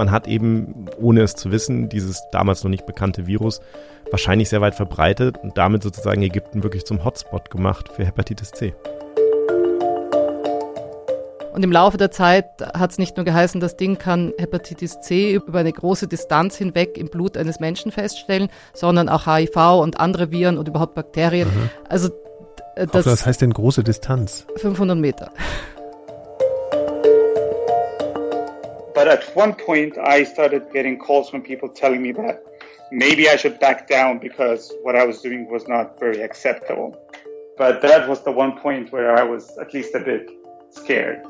man hat eben, ohne es zu wissen, dieses damals noch nicht bekannte Virus wahrscheinlich sehr weit verbreitet und damit sozusagen Ägypten wirklich zum Hotspot gemacht für Hepatitis C. Und im Laufe der Zeit hat es nicht nur geheißen, das Ding kann Hepatitis C über eine große Distanz hinweg im Blut eines Menschen feststellen, sondern auch HIV und andere Viren und überhaupt Bakterien. Mhm. Also das, das heißt denn große Distanz? 500 Meter. But at one point I started getting calls from people telling me that maybe I should back down because what I was doing was not very acceptable. But that was the one point where I was at least a bit scared.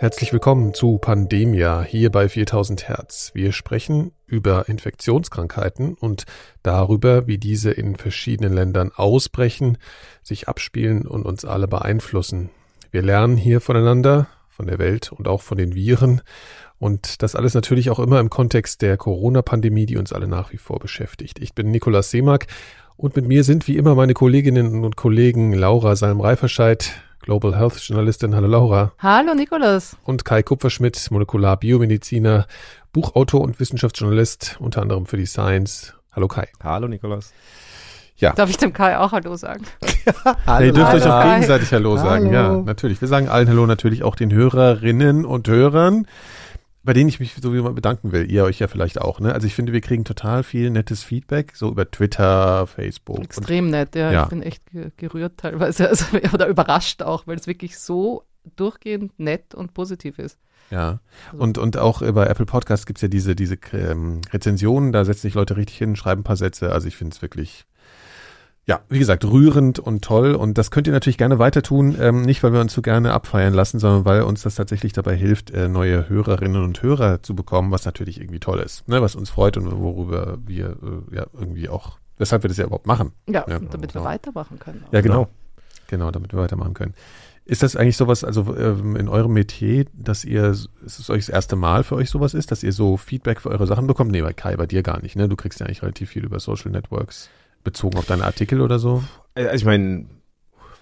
Herzlich willkommen zu Pandemia hier bei 4000 Hertz. Wir sprechen über Infektionskrankheiten und darüber, wie diese in verschiedenen Ländern ausbrechen, sich abspielen und uns alle beeinflussen. Wir lernen hier voneinander, von der Welt und auch von den Viren und das alles natürlich auch immer im Kontext der Corona-Pandemie, die uns alle nach wie vor beschäftigt. Ich bin Nikolaus Seemack und mit mir sind wie immer meine Kolleginnen und Kollegen Laura Salm-Reiferscheid, Global Health Journalistin. Hallo Laura. Hallo Nikolas. Und Kai Kupferschmidt, Molekularbiomediziner, Buchautor und Wissenschaftsjournalist, unter anderem für die Science. Hallo Kai. Hallo Nikolas. Ja. Darf ich dem Kai auch Hallo sagen? hallo, ihr dürft euch auch gegenseitig Hallo sagen. Hallo. Ja, natürlich. Wir sagen allen Hallo natürlich auch den Hörerinnen und Hörern bei denen ich mich sowieso mal bedanken will. Ihr euch ja vielleicht auch, ne? Also ich finde, wir kriegen total viel nettes Feedback, so über Twitter, Facebook. Extrem und, nett, ja. ja. Ich bin echt gerührt teilweise, also, oder überrascht auch, weil es wirklich so durchgehend nett und positiv ist. Ja, also. und, und auch über Apple Podcasts gibt es ja diese, diese ähm, Rezensionen, da setzen sich Leute richtig hin, schreiben ein paar Sätze. Also ich finde es wirklich ja, wie gesagt, rührend und toll. Und das könnt ihr natürlich gerne weiter tun. Ähm, nicht, weil wir uns so gerne abfeiern lassen, sondern weil uns das tatsächlich dabei hilft, äh, neue Hörerinnen und Hörer zu bekommen, was natürlich irgendwie toll ist. Ne? Was uns freut und worüber wir äh, ja irgendwie auch, weshalb wir das ja überhaupt machen. Ja, ja damit genau. wir weitermachen können. Auch. Ja, genau. Genau, damit wir weitermachen können. Ist das eigentlich sowas, also ähm, in eurem Metier, dass ihr, ist es euch das erste Mal für euch sowas ist, dass ihr so Feedback für eure Sachen bekommt? Nee, bei Kai, bei dir gar nicht, ne? Du kriegst ja eigentlich relativ viel über Social Networks bezogen auf deine Artikel oder so? Äh, also ich meine,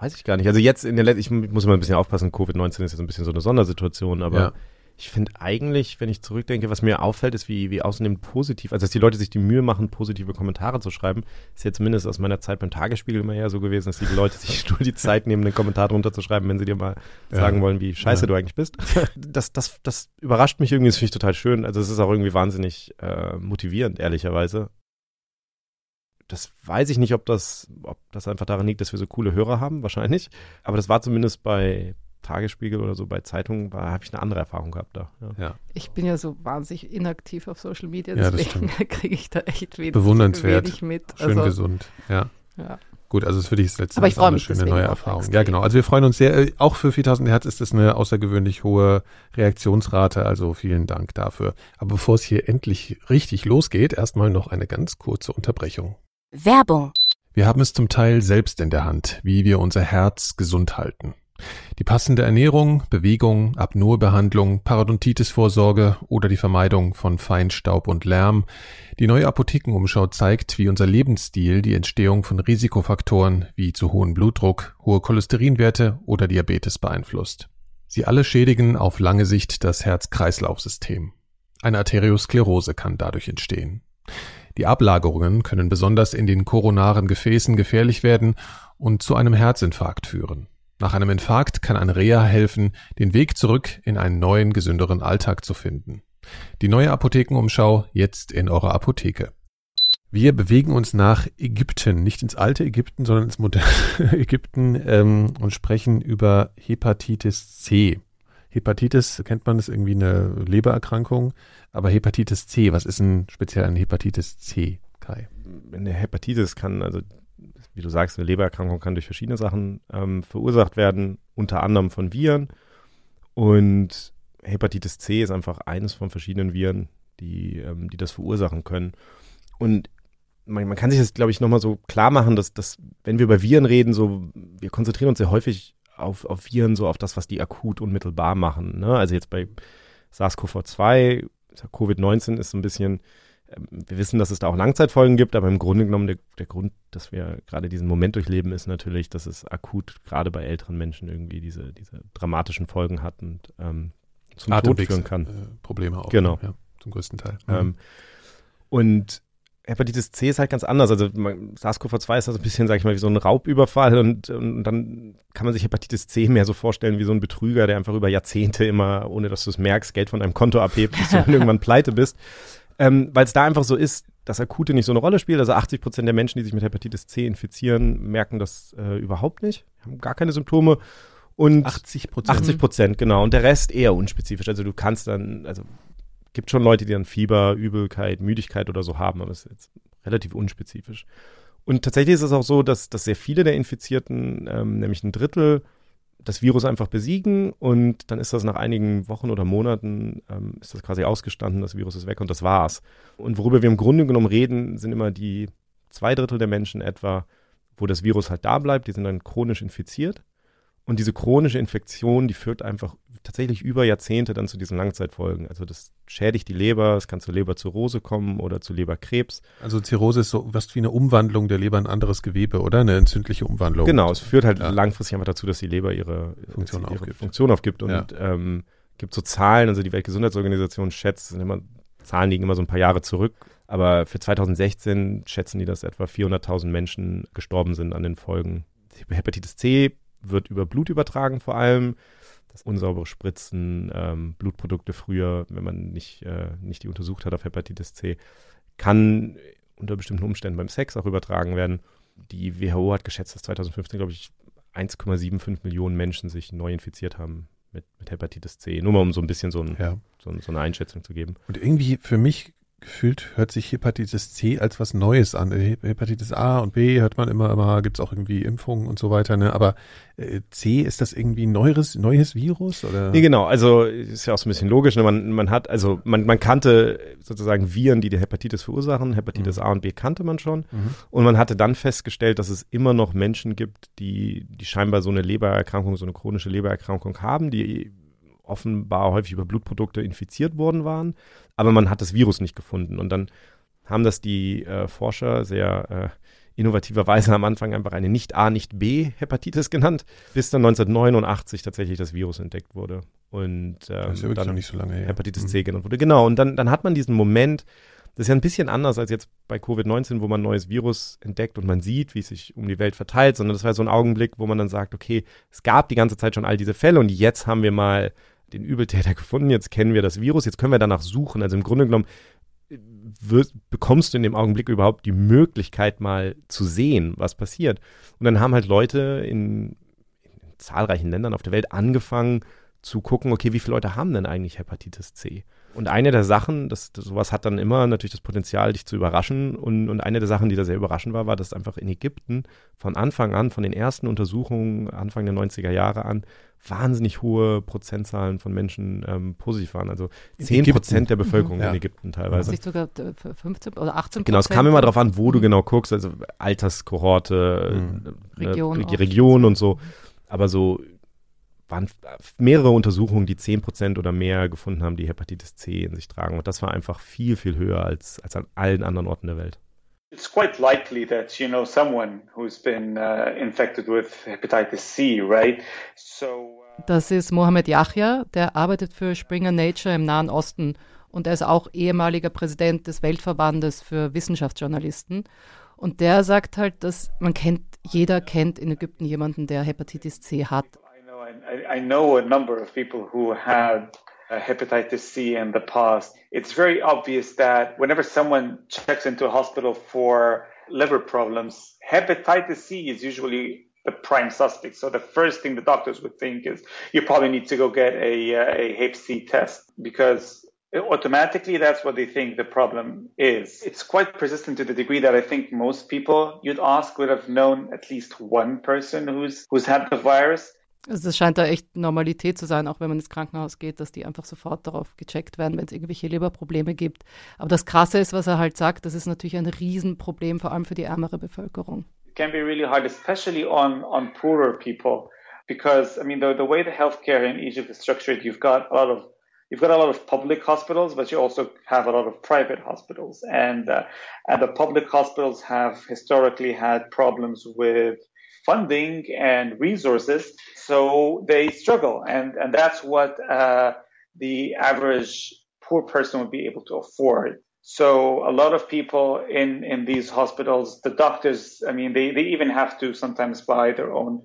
weiß ich gar nicht. Also jetzt in der letzten, ich muss immer ein bisschen aufpassen, Covid-19 ist jetzt ein bisschen so eine Sondersituation, aber ja. ich finde eigentlich, wenn ich zurückdenke, was mir auffällt, ist, wie, wie außerdem positiv, also dass die Leute sich die Mühe machen, positive Kommentare zu schreiben, ist jetzt zumindest aus meiner Zeit beim Tagesspiegel immer eher so gewesen, dass die Leute sich nur die Zeit nehmen, einen Kommentar drunter zu schreiben, wenn sie dir mal ja. sagen wollen, wie scheiße ja. du eigentlich bist. Das, das, das überrascht mich irgendwie, das finde ich total schön. Also es ist auch irgendwie wahnsinnig äh, motivierend, ehrlicherweise das weiß ich nicht, ob das, ob das einfach daran liegt, dass wir so coole Hörer haben, wahrscheinlich. Aber das war zumindest bei Tagesspiegel oder so, bei Zeitungen, habe ich eine andere Erfahrung gehabt da. Ja. ja. Ich bin ja so wahnsinnig inaktiv auf Social Media, deswegen ja, kriege ich da echt wenig, Bewundernswert. wenig mit. Schön also, gesund, ja. ja. Gut, also es ist für dich das letzte Aber ich eine schöne neue Erfahrung. Ja, genau. Also wir freuen uns sehr. Äh, auch für 4000 Hertz ist es eine außergewöhnlich hohe Reaktionsrate. Also vielen Dank dafür. Aber bevor es hier endlich richtig losgeht, erstmal noch eine ganz kurze Unterbrechung. Werbung. Wir haben es zum Teil selbst in der Hand, wie wir unser Herz gesund halten. Die passende Ernährung, Bewegung, Apnoebehandlung, Parodontitisvorsorge oder die Vermeidung von Feinstaub und Lärm. Die neue Apothekenumschau zeigt, wie unser Lebensstil die Entstehung von Risikofaktoren wie zu hohen Blutdruck, hohe Cholesterinwerte oder Diabetes beeinflusst. Sie alle schädigen auf lange Sicht das Herz-Kreislauf-System. Eine Arteriosklerose kann dadurch entstehen. Die Ablagerungen können besonders in den koronaren Gefäßen gefährlich werden und zu einem Herzinfarkt führen. Nach einem Infarkt kann ein Reha helfen, den Weg zurück in einen neuen, gesünderen Alltag zu finden. Die neue Apothekenumschau jetzt in eurer Apotheke. Wir bewegen uns nach Ägypten, nicht ins alte Ägypten, sondern ins moderne Ägypten ähm, und sprechen über Hepatitis C. Hepatitis, kennt man das irgendwie eine Lebererkrankung? Aber Hepatitis C, was ist denn speziell an Hepatitis C, Kai? Eine Hepatitis kann, also wie du sagst, eine Lebererkrankung kann durch verschiedene Sachen ähm, verursacht werden, unter anderem von Viren. Und Hepatitis C ist einfach eines von verschiedenen Viren, die, ähm, die das verursachen können. Und man, man kann sich das, glaube ich, nochmal so klar machen, dass, dass, wenn wir über Viren reden, so, wir konzentrieren uns sehr häufig auf, auf Viren, so auf das, was die akut unmittelbar machen. Ne? Also jetzt bei SARS-CoV-2 Covid-19 ist so ein bisschen ähm, wir wissen, dass es da auch Langzeitfolgen gibt, aber im Grunde genommen der, der Grund, dass wir gerade diesen Moment durchleben, ist natürlich, dass es akut gerade bei älteren Menschen irgendwie diese, diese dramatischen Folgen hat und ähm, zum Tod führen kann. Äh, Probleme auch. Genau. Ja, zum größten Teil. Mhm. Ähm, und Hepatitis C ist halt ganz anders. Also SARS-CoV-2 ist also ein bisschen, sag ich mal, wie so ein Raubüberfall und, und dann kann man sich Hepatitis C mehr so vorstellen wie so ein Betrüger, der einfach über Jahrzehnte immer, ohne dass du es merkst, Geld von einem Konto abhebt, bis du dann irgendwann pleite bist. Ähm, Weil es da einfach so ist, dass Akute nicht so eine Rolle spielt. Also 80 Prozent der Menschen, die sich mit Hepatitis C infizieren, merken das äh, überhaupt nicht, haben gar keine Symptome. Und 80 Prozent. 80 Prozent, genau. Und der Rest eher unspezifisch. Also du kannst dann, also gibt schon Leute, die dann Fieber, Übelkeit, Müdigkeit oder so haben, aber es ist jetzt relativ unspezifisch. Und tatsächlich ist es auch so, dass, dass sehr viele der Infizierten, ähm, nämlich ein Drittel, das Virus einfach besiegen und dann ist das nach einigen Wochen oder Monaten, ähm, ist das quasi ausgestanden, das Virus ist weg und das war's. Und worüber wir im Grunde genommen reden, sind immer die zwei Drittel der Menschen etwa, wo das Virus halt da bleibt, die sind dann chronisch infiziert und diese chronische Infektion, die führt einfach tatsächlich über Jahrzehnte dann zu diesen Langzeitfolgen. Also das schädigt die Leber, es kann zur Leberzirrhose kommen oder zu Leberkrebs. Also Zirrhose ist so was wie eine Umwandlung der Leber in anderes Gewebe, oder? Eine entzündliche Umwandlung. Genau, es führt halt ja. langfristig einfach dazu, dass die Leber ihre Funktion, ihre aufgibt. Funktion aufgibt. Und ja. ähm, gibt so Zahlen, also die Weltgesundheitsorganisation schätzt, immer, Zahlen liegen immer so ein paar Jahre zurück. Aber für 2016 schätzen die, dass etwa 400.000 Menschen gestorben sind an den Folgen. Hepatitis C wird über Blut übertragen vor allem. Das unsaubere Spritzen, ähm, Blutprodukte früher, wenn man nicht, äh, nicht die untersucht hat auf Hepatitis C, kann unter bestimmten Umständen beim Sex auch übertragen werden. Die WHO hat geschätzt, dass 2015, glaube ich, 1,75 Millionen Menschen sich neu infiziert haben mit, mit Hepatitis C. Nur mal um so ein bisschen so, ein, ja. so, so eine Einschätzung zu geben. Und irgendwie für mich gefühlt hört sich Hepatitis C als was Neues an. Äh, Hepatitis A und B hört man immer, immer gibt es auch irgendwie Impfungen und so weiter. Ne? Aber äh, C, ist das irgendwie ein neues, neues Virus? Oder? Nee, genau. Also ist ja auch so ein bisschen logisch. Ne? Man, man hat, also man, man kannte sozusagen Viren, die die Hepatitis verursachen. Hepatitis mhm. A und B kannte man schon. Mhm. Und man hatte dann festgestellt, dass es immer noch Menschen gibt, die, die scheinbar so eine Lebererkrankung, so eine chronische Lebererkrankung haben, die offenbar häufig über Blutprodukte infiziert worden waren, aber man hat das Virus nicht gefunden. Und dann haben das die äh, Forscher sehr äh, innovativerweise am Anfang einfach eine Nicht-A, Nicht-B-Hepatitis genannt, bis dann 1989 tatsächlich das Virus entdeckt wurde. Und ähm, das ist ja dann nicht so lange her. Hepatitis mhm. C genannt wurde. Genau, und dann, dann hat man diesen Moment, das ist ja ein bisschen anders als jetzt bei Covid-19, wo man ein neues Virus entdeckt und man sieht, wie es sich um die Welt verteilt, sondern das war so ein Augenblick, wo man dann sagt, okay, es gab die ganze Zeit schon all diese Fälle und jetzt haben wir mal den Übeltäter gefunden, jetzt kennen wir das Virus, jetzt können wir danach suchen. Also im Grunde genommen äh, wirst, bekommst du in dem Augenblick überhaupt die Möglichkeit mal zu sehen, was passiert. Und dann haben halt Leute in, in zahlreichen Ländern auf der Welt angefangen zu gucken, okay, wie viele Leute haben denn eigentlich Hepatitis C? Und eine der Sachen, das, das, sowas hat dann immer natürlich das Potenzial, dich zu überraschen. Und, und eine der Sachen, die da sehr überraschend war, war, dass einfach in Ägypten von Anfang an, von den ersten Untersuchungen Anfang der 90er Jahre an, wahnsinnig hohe Prozentzahlen von Menschen ähm, positiv waren. Also 10 Prozent der Bevölkerung mhm. ja. in Ägypten teilweise. Nicht sogar 15 oder 18% Genau, es kam immer darauf an, wo du mhm. genau guckst, also Alterskohorte, mhm. Region, äh, Region und so. Aber so waren mehrere Untersuchungen, die 10 Prozent oder mehr gefunden haben, die Hepatitis C in sich tragen. Und das war einfach viel, viel höher als, als an allen anderen Orten der Welt. It's quite likely that you know someone who's been uh, infected with hepatitis C, right? So. Uh das ist Mohamed Yahya, der arbeitet für Springer Nature im Nahen Osten und er ist auch ehemaliger Präsident des Weltverbandes für Wissenschaftsjournalisten. Und der sagt halt, dass man kennt, jeder kennt in Ägypten jemanden, der Hepatitis C hat. I know, I, I know a number of people who had uh, hepatitis C in the past, it's very obvious that whenever someone checks into a hospital for liver problems, hepatitis C is usually the prime suspect. So the first thing the doctors would think is you probably need to go get a, uh, a Hep C test because automatically that's what they think the problem is. It's quite persistent to the degree that I think most people you'd ask would have known at least one person who's who's had the virus. Also es scheint da echt Normalität zu sein, auch wenn man ins Krankenhaus geht, dass die einfach sofort darauf gecheckt werden, wenn es irgendwelche Leberprobleme gibt. Aber das Krasse ist, was er halt sagt, das ist natürlich ein Riesenproblem, vor allem für die ärmere Bevölkerung. It can be really hard, especially on, on poorer people. Because, I mean, the, the way the healthcare in Egypt is structured, you've got a lot of you've got a lot of public hospitals, but you also have a lot of private hospitals, and uh, and the public hospitals have historically had problems with funding and resources, so they struggle, and and that's what uh, the average poor person would be able to afford. So a lot of people in, in these hospitals, the doctors, I mean, they, they even have to sometimes buy their own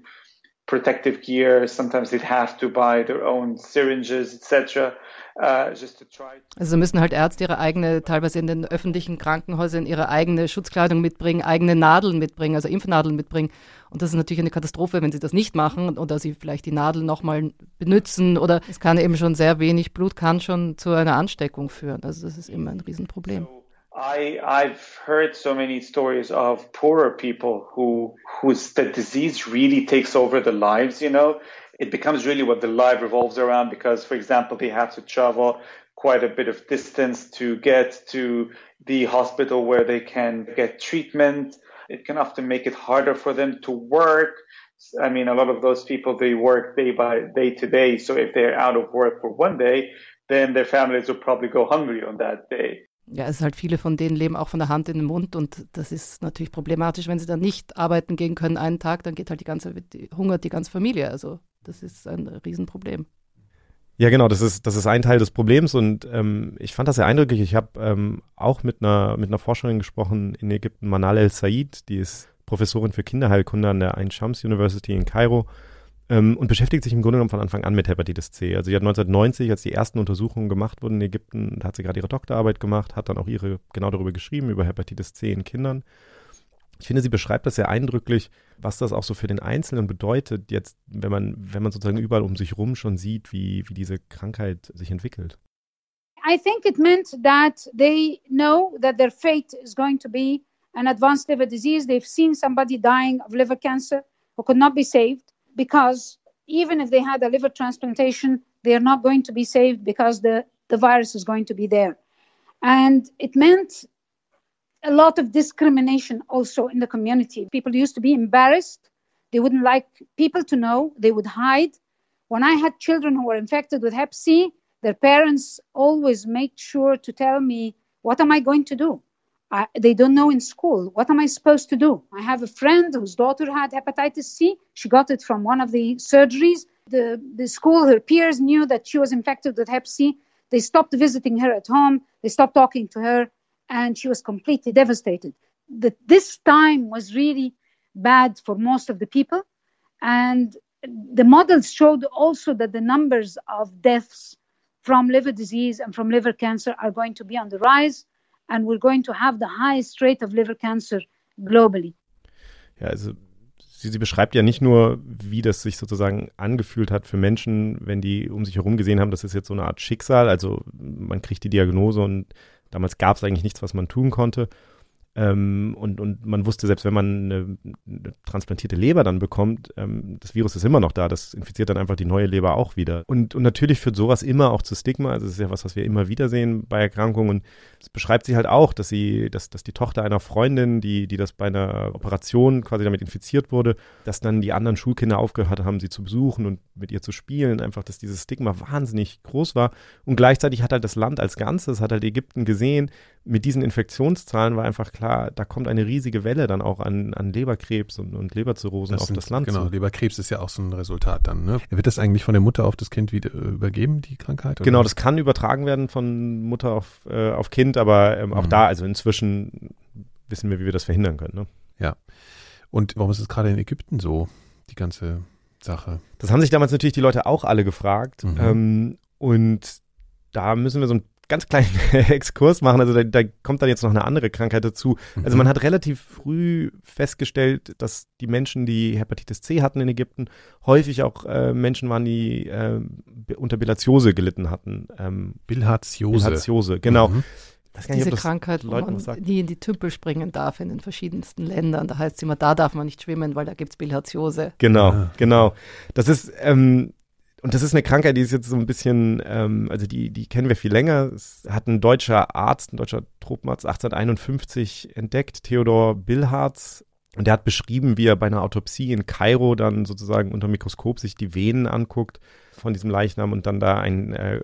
protective gear. Sometimes they'd have to buy their own syringes, etc. Uh, just to try. Also müssen halt Ärzte ihre eigene, teilweise in den öffentlichen Krankenhäusern ihre eigene Schutzkleidung mitbringen, eigene Nadeln mitbringen, also Impfnadeln mitbringen. Und das ist natürlich eine Katastrophe, wenn sie das nicht machen oder sie vielleicht die Nadel nochmal benutzen oder es kann eben schon sehr wenig Blut kann schon zu einer Ansteckung führen. Also das ist immer ein Riesenproblem. So I, I've heard so many stories of poorer people who, whose the disease really takes over their lives, you know. It becomes really what the life revolves around because, for example, they have to travel quite a bit of distance to get to the hospital where they can get treatment. It can often make it harder for them to work. I mean, a lot of those people, they work day by day to day. So if they're out of work for one day, then their families will probably go hungry on that day. Ja, es ist halt viele von denen leben auch von der Hand in den Mund und das ist natürlich problematisch, wenn sie dann nicht arbeiten gehen können einen Tag, dann geht halt die ganze, die, hungert die ganze Familie. Also das ist ein Riesenproblem. Ja, genau, das ist, das ist ein Teil des Problems und ähm, ich fand das sehr eindrücklich. Ich habe ähm, auch mit einer, mit einer Forscherin gesprochen in Ägypten, Manal El Said, die ist Professorin für Kinderheilkunde an der Ain Shams University in Kairo ähm, und beschäftigt sich im Grunde genommen von Anfang an mit Hepatitis C. Also sie hat 1990, als die ersten Untersuchungen gemacht wurden in Ägypten, da hat sie gerade ihre Doktorarbeit gemacht, hat dann auch ihre genau darüber geschrieben, über Hepatitis C in Kindern. Ich finde, sie beschreibt das sehr eindrücklich, was das auch so für den Einzelnen bedeutet, jetzt, wenn man, wenn man sozusagen überall um sich rum schon sieht, wie, wie diese Krankheit sich entwickelt. I think it meant that they know that their fate is going to be an advanced liver disease. They've seen somebody dying of liver cancer who could not be saved. Because even if they had a liver transplantation, they are not going to be saved because the, the virus is going to be there. And it meant a lot of discrimination also in the community. People used to be embarrassed. They wouldn't like people to know. They would hide. When I had children who were infected with Hep C, their parents always made sure to tell me, What am I going to do? I, they don't know in school. What am I supposed to do? I have a friend whose daughter had hepatitis C. She got it from one of the surgeries. The, the school, her peers knew that she was infected with hep C. They stopped visiting her at home. They stopped talking to her, and she was completely devastated. That this time was really bad for most of the people. And the models showed also that the numbers of deaths from liver disease and from liver cancer are going to be on the rise and we're going to have the highest rate of liver cancer globally. Ja, also sie, sie beschreibt ja nicht nur, wie das sich sozusagen angefühlt hat für Menschen, wenn die um sich herum gesehen haben, das ist jetzt so eine Art Schicksal, also man kriegt die Diagnose und damals gab es eigentlich nichts, was man tun konnte. Ähm, und, und man wusste, selbst wenn man eine, eine transplantierte Leber dann bekommt, ähm, das Virus ist immer noch da, das infiziert dann einfach die neue Leber auch wieder. Und, und natürlich führt sowas immer auch zu Stigma, also es ist ja was, was wir immer wieder sehen bei Erkrankungen. Beschreibt sie halt auch, dass sie, dass, dass die Tochter einer Freundin, die, die das bei einer Operation quasi damit infiziert wurde, dass dann die anderen Schulkinder aufgehört haben, sie zu besuchen und mit ihr zu spielen, einfach, dass dieses Stigma wahnsinnig groß war. Und gleichzeitig hat halt das Land als Ganzes, hat halt Ägypten gesehen, mit diesen Infektionszahlen war einfach klar, da kommt eine riesige Welle dann auch an, an Leberkrebs und, und Leberzirrhosen das auf sind, das Land. Genau, zu. Leberkrebs ist ja auch so ein Resultat dann. Ne? Wird das eigentlich von der Mutter auf das Kind wieder übergeben, die Krankheit? Oder? Genau, das kann übertragen werden von Mutter auf, äh, auf Kind, aber ähm, auch mhm. da, also inzwischen wissen wir, wie wir das verhindern können. Ne? Ja. Und warum ist es gerade in Ägypten so, die ganze Sache? Das haben sich damals natürlich die Leute auch alle gefragt. Mhm. Ähm, und da müssen wir so ein ganz kleinen Exkurs machen. Also da, da, kommt dann jetzt noch eine andere Krankheit dazu. Also mhm. man hat relativ früh festgestellt, dass die Menschen, die Hepatitis C hatten in Ägypten, häufig auch äh, Menschen waren, die äh, unter Bilharziose gelitten hatten. Ähm, Bilharziose. Bilharziose, genau. Mhm. Diese nicht, Krankheit, wo man nie in die Tümpel springen darf in den verschiedensten Ländern. Da heißt es immer, da darf man nicht schwimmen, weil da gibt es Bilharziose. Genau, ah. genau. Das ist, ähm, und das ist eine Krankheit, die ist jetzt so ein bisschen, ähm, also die, die kennen wir viel länger. Es hat ein deutscher Arzt, ein deutscher Tropenarzt 1851 entdeckt, Theodor Billharz. Und der hat beschrieben, wie er bei einer Autopsie in Kairo dann sozusagen unter Mikroskop sich die Venen anguckt von diesem Leichnam und dann da ein äh,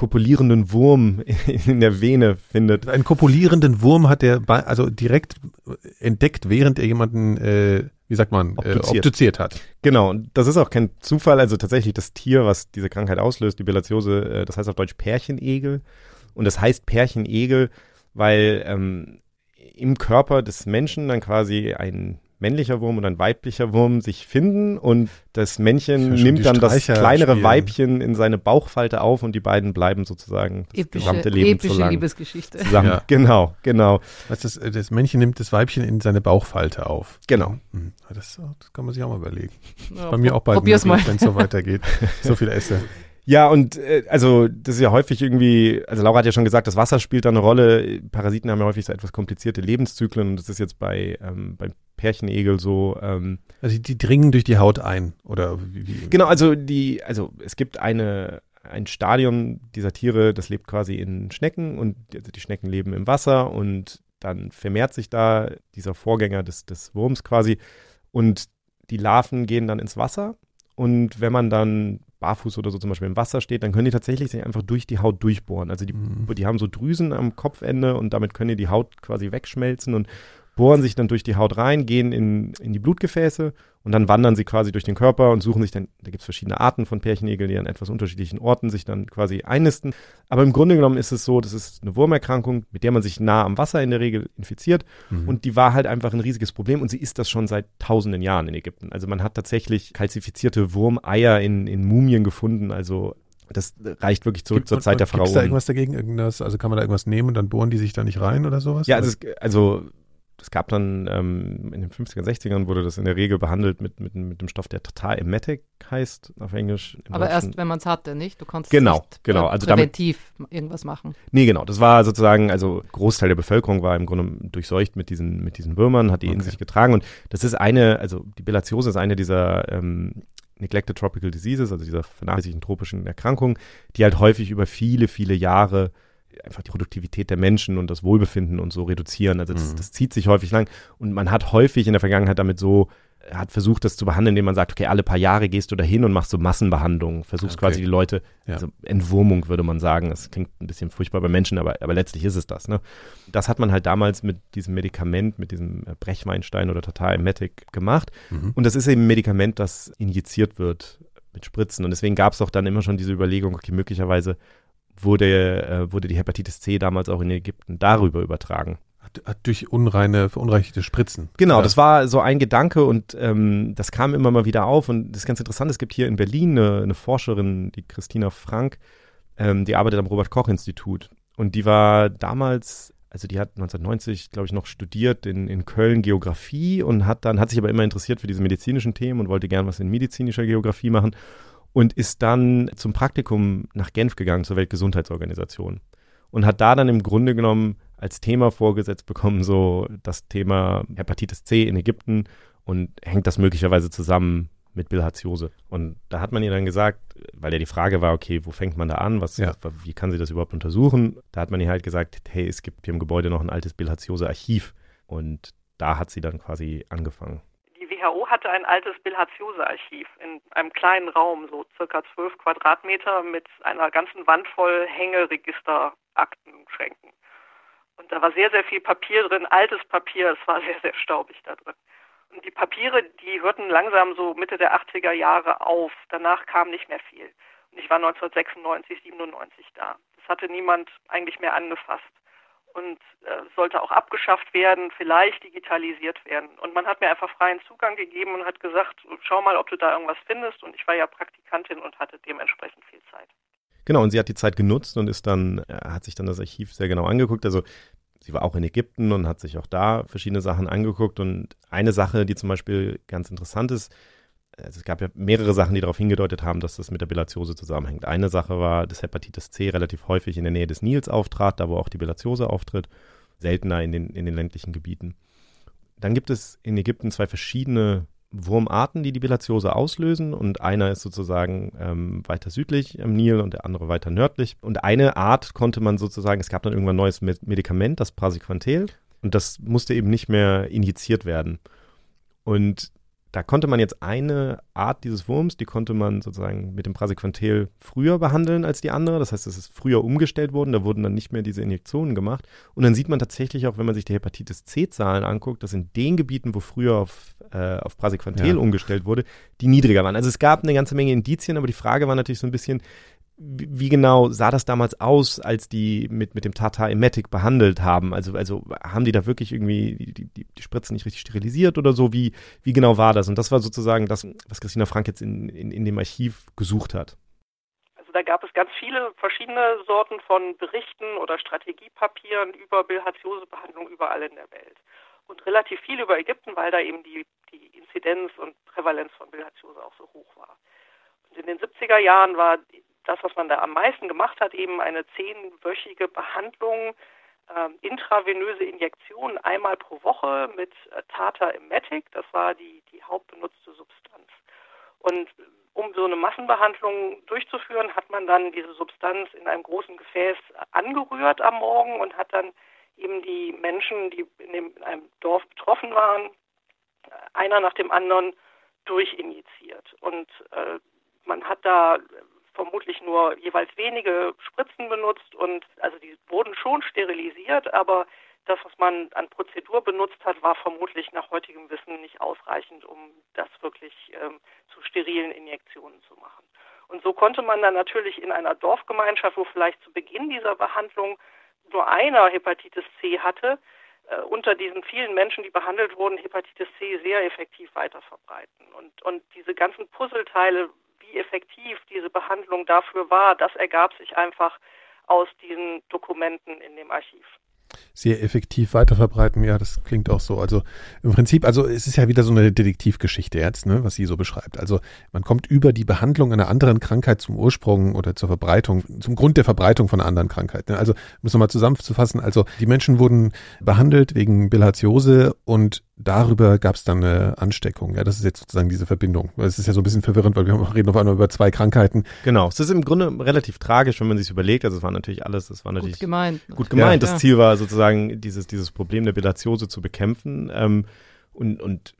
kopulierenden Wurm in der Vene findet. Einen kopulierenden Wurm hat er also direkt entdeckt, während er jemanden, äh, wie sagt man, obduziert. Äh, obduziert hat. Genau, und das ist auch kein Zufall. Also tatsächlich das Tier, was diese Krankheit auslöst, die Bilatiose, äh, das heißt auf Deutsch Pärchenegel. Und das heißt Pärchenegel, weil ähm, im Körper des Menschen dann quasi ein männlicher Wurm und ein weiblicher Wurm sich finden und das Männchen ja nimmt dann das kleinere spielen. Weibchen in seine Bauchfalte auf und die beiden bleiben sozusagen das epische, gesamte Leben epische so lang Liebesgeschichte. zusammen. Ja. Genau, genau. Also das, das, Männchen nimmt das Weibchen in seine Bauchfalte auf. Genau. Mhm. Das, das, kann man sich auch mal überlegen. Ja, Bei mir auch bald, wenn es so weitergeht. so viel esse. Ja, und äh, also das ist ja häufig irgendwie, also Laura hat ja schon gesagt, das Wasser spielt da eine Rolle. Parasiten haben ja häufig so etwas komplizierte Lebenszyklen und das ist jetzt bei ähm, beim Pärchenegel so. Ähm, also die, die dringen durch die Haut ein oder wie, wie? Genau, also die, also es gibt eine ein Stadium dieser Tiere, das lebt quasi in Schnecken und also die Schnecken leben im Wasser und dann vermehrt sich da dieser Vorgänger des, des Wurms quasi und die Larven gehen dann ins Wasser und wenn man dann barfuß oder so zum Beispiel im Wasser steht, dann können die tatsächlich sich einfach durch die Haut durchbohren. Also die, mhm. die haben so Drüsen am Kopfende und damit können die die Haut quasi wegschmelzen und bohren sich dann durch die Haut rein, gehen in, in die Blutgefäße und dann wandern sie quasi durch den Körper und suchen sich dann, da gibt es verschiedene Arten von Pärchenegeln, die an etwas unterschiedlichen Orten sich dann quasi einnisten. Aber im Grunde genommen ist es so, das ist eine Wurmerkrankung, mit der man sich nah am Wasser in der Regel infiziert mhm. und die war halt einfach ein riesiges Problem und sie ist das schon seit tausenden Jahren in Ägypten. Also man hat tatsächlich kalzifizierte Wurmeier in, in Mumien gefunden, also das reicht wirklich zurück Gibt, zur Zeit und, der Pharaonen. Gibt da irgendwas dagegen? Irgendwas, also kann man da irgendwas nehmen und dann bohren die sich da nicht rein oder sowas? Ja, also, es, also es gab dann ähm, in den 50er, 60ern wurde das in der Regel behandelt mit, mit, mit dem Stoff, der Tatar Emetic heißt auf Englisch. Aber erst, wenn man es hatte, nicht? Du konntest genau, nicht genau, also präventiv damit, irgendwas machen. Nee, genau. Das war sozusagen, also Großteil der Bevölkerung war im Grunde durchseucht mit diesen, mit diesen Würmern, hat die okay. in sich getragen. Und das ist eine, also die Bilatiose ist eine dieser ähm, Neglected Tropical Diseases, also dieser vernachlässigten tropischen Erkrankungen, die halt häufig über viele, viele Jahre einfach die Produktivität der Menschen und das Wohlbefinden und so reduzieren. Also das, mhm. das zieht sich häufig lang und man hat häufig in der Vergangenheit damit so hat versucht, das zu behandeln, indem man sagt, okay, alle paar Jahre gehst du dahin und machst so Massenbehandlungen, versuchst okay. quasi die Leute, ja. also Entwurmung würde man sagen, das klingt ein bisschen furchtbar bei Menschen, aber, aber letztlich ist es das. Ne? Das hat man halt damals mit diesem Medikament, mit diesem Brechweinstein oder Tatar Emetic gemacht mhm. und das ist eben ein Medikament, das injiziert wird mit Spritzen und deswegen gab es auch dann immer schon diese Überlegung, okay, möglicherweise wurde, äh, wurde die Hepatitis C damals auch in Ägypten darüber übertragen. Durch unreine, verunreinigte Spritzen. Genau, ja. das war so ein Gedanke und ähm, das kam immer mal wieder auf. Und das ist ganz interessant, es gibt hier in Berlin eine, eine Forscherin, die Christina Frank, ähm, die arbeitet am Robert-Koch-Institut. Und die war damals also die hat 1990, glaube ich, noch studiert in, in Köln Geografie und hat dann, hat sich aber immer interessiert für diese medizinischen Themen und wollte gern was in medizinischer Geografie machen und ist dann zum Praktikum nach Genf gegangen zur Weltgesundheitsorganisation und hat da dann im Grunde genommen als Thema vorgesetzt bekommen, so das Thema Hepatitis C in Ägypten und hängt das möglicherweise zusammen mit Bilharziose. Und da hat man ihr dann gesagt, weil ja die Frage war, okay, wo fängt man da an? Was, ja. wie kann sie das überhaupt untersuchen? Da hat man ihr halt gesagt, hey, es gibt hier im Gebäude noch ein altes Bilharziose-Archiv. Und da hat sie dann quasi angefangen. WHO hatte ein altes Bilharziose-Archiv in einem kleinen Raum, so circa zwölf Quadratmeter, mit einer ganzen Wand voll Hängeregister, Aktenschränken. Und da war sehr, sehr viel Papier drin, altes Papier, es war sehr, sehr staubig da drin. Und die Papiere, die hörten langsam so Mitte der 80er Jahre auf. Danach kam nicht mehr viel. Und ich war 1996, 97 da. Das hatte niemand eigentlich mehr angefasst und äh, sollte auch abgeschafft werden, vielleicht digitalisiert werden. Und man hat mir einfach freien Zugang gegeben und hat gesagt, schau mal, ob du da irgendwas findest. Und ich war ja Praktikantin und hatte dementsprechend viel Zeit. Genau, und sie hat die Zeit genutzt und ist dann, äh, hat sich dann das Archiv sehr genau angeguckt. Also sie war auch in Ägypten und hat sich auch da verschiedene Sachen angeguckt. Und eine Sache, die zum Beispiel ganz interessant ist, also es gab ja mehrere Sachen, die darauf hingedeutet haben, dass das mit der Bilatiose zusammenhängt. Eine Sache war, dass Hepatitis C relativ häufig in der Nähe des Nils auftrat, da wo auch die Bilatiose auftritt, seltener in den, in den ländlichen Gebieten. Dann gibt es in Ägypten zwei verschiedene Wurmarten, die die Bilatiose auslösen und einer ist sozusagen ähm, weiter südlich am Nil und der andere weiter nördlich. Und eine Art konnte man sozusagen, es gab dann irgendwann ein neues Medikament, das Praziquantel, und das musste eben nicht mehr injiziert werden. Und da konnte man jetzt eine Art dieses Wurms, die konnte man sozusagen mit dem Prasequantel früher behandeln als die andere. Das heißt, es ist früher umgestellt worden, da wurden dann nicht mehr diese Injektionen gemacht. Und dann sieht man tatsächlich auch, wenn man sich die Hepatitis C-Zahlen anguckt, dass in den Gebieten, wo früher auf, äh, auf Prasequantel ja. umgestellt wurde, die niedriger waren. Also es gab eine ganze Menge Indizien, aber die Frage war natürlich so ein bisschen, wie genau sah das damals aus, als die mit, mit dem Tata Emetic behandelt haben? Also, also haben die da wirklich irgendwie die, die, die Spritzen nicht richtig sterilisiert oder so? Wie, wie genau war das? Und das war sozusagen das, was Christina Frank jetzt in, in, in dem Archiv gesucht hat. Also da gab es ganz viele verschiedene Sorten von Berichten oder Strategiepapieren über Bilharziosebehandlung überall in der Welt. Und relativ viel über Ägypten, weil da eben die, die Inzidenz und Prävalenz von Bilharziose auch so hoch war. Und in den 70er Jahren war das, was man da am meisten gemacht hat, eben eine zehnwöchige Behandlung, äh, intravenöse Injektion einmal pro Woche mit äh, Tata Emetic. Das war die, die hauptbenutzte Substanz. Und um so eine Massenbehandlung durchzuführen, hat man dann diese Substanz in einem großen Gefäß angerührt am Morgen und hat dann eben die Menschen, die in, dem, in einem Dorf betroffen waren, einer nach dem anderen durchinjiziert. Und äh, man hat da vermutlich nur jeweils wenige Spritzen benutzt und also die wurden schon sterilisiert, aber das, was man an Prozedur benutzt hat, war vermutlich nach heutigem Wissen nicht ausreichend, um das wirklich ähm, zu sterilen Injektionen zu machen. Und so konnte man dann natürlich in einer Dorfgemeinschaft, wo vielleicht zu Beginn dieser Behandlung nur einer Hepatitis C hatte, äh, unter diesen vielen Menschen, die behandelt wurden, Hepatitis C sehr effektiv weiterverbreiten. Und, und diese ganzen Puzzleteile wie effektiv diese Behandlung dafür war, das ergab sich einfach aus diesen Dokumenten in dem Archiv sehr effektiv weiterverbreiten. Ja, das klingt auch so. Also im Prinzip, also es ist ja wieder so eine Detektivgeschichte jetzt, ne, was sie so beschreibt. Also man kommt über die Behandlung einer anderen Krankheit zum Ursprung oder zur Verbreitung, zum Grund der Verbreitung von einer anderen Krankheit. Also um es nochmal zusammenzufassen, also die Menschen wurden behandelt wegen Bilharziose und darüber gab es dann eine Ansteckung. Ja, das ist jetzt sozusagen diese Verbindung. Es ist ja so ein bisschen verwirrend, weil wir reden auf einmal über zwei Krankheiten. Genau. Es ist im Grunde relativ tragisch, wenn man sich überlegt. Also es war natürlich alles, es war natürlich gut gemeint. Gut gemeint. Ja. Das Ziel war sozusagen dieses, dieses Problem der Bilatiose zu bekämpfen. Ähm, und, und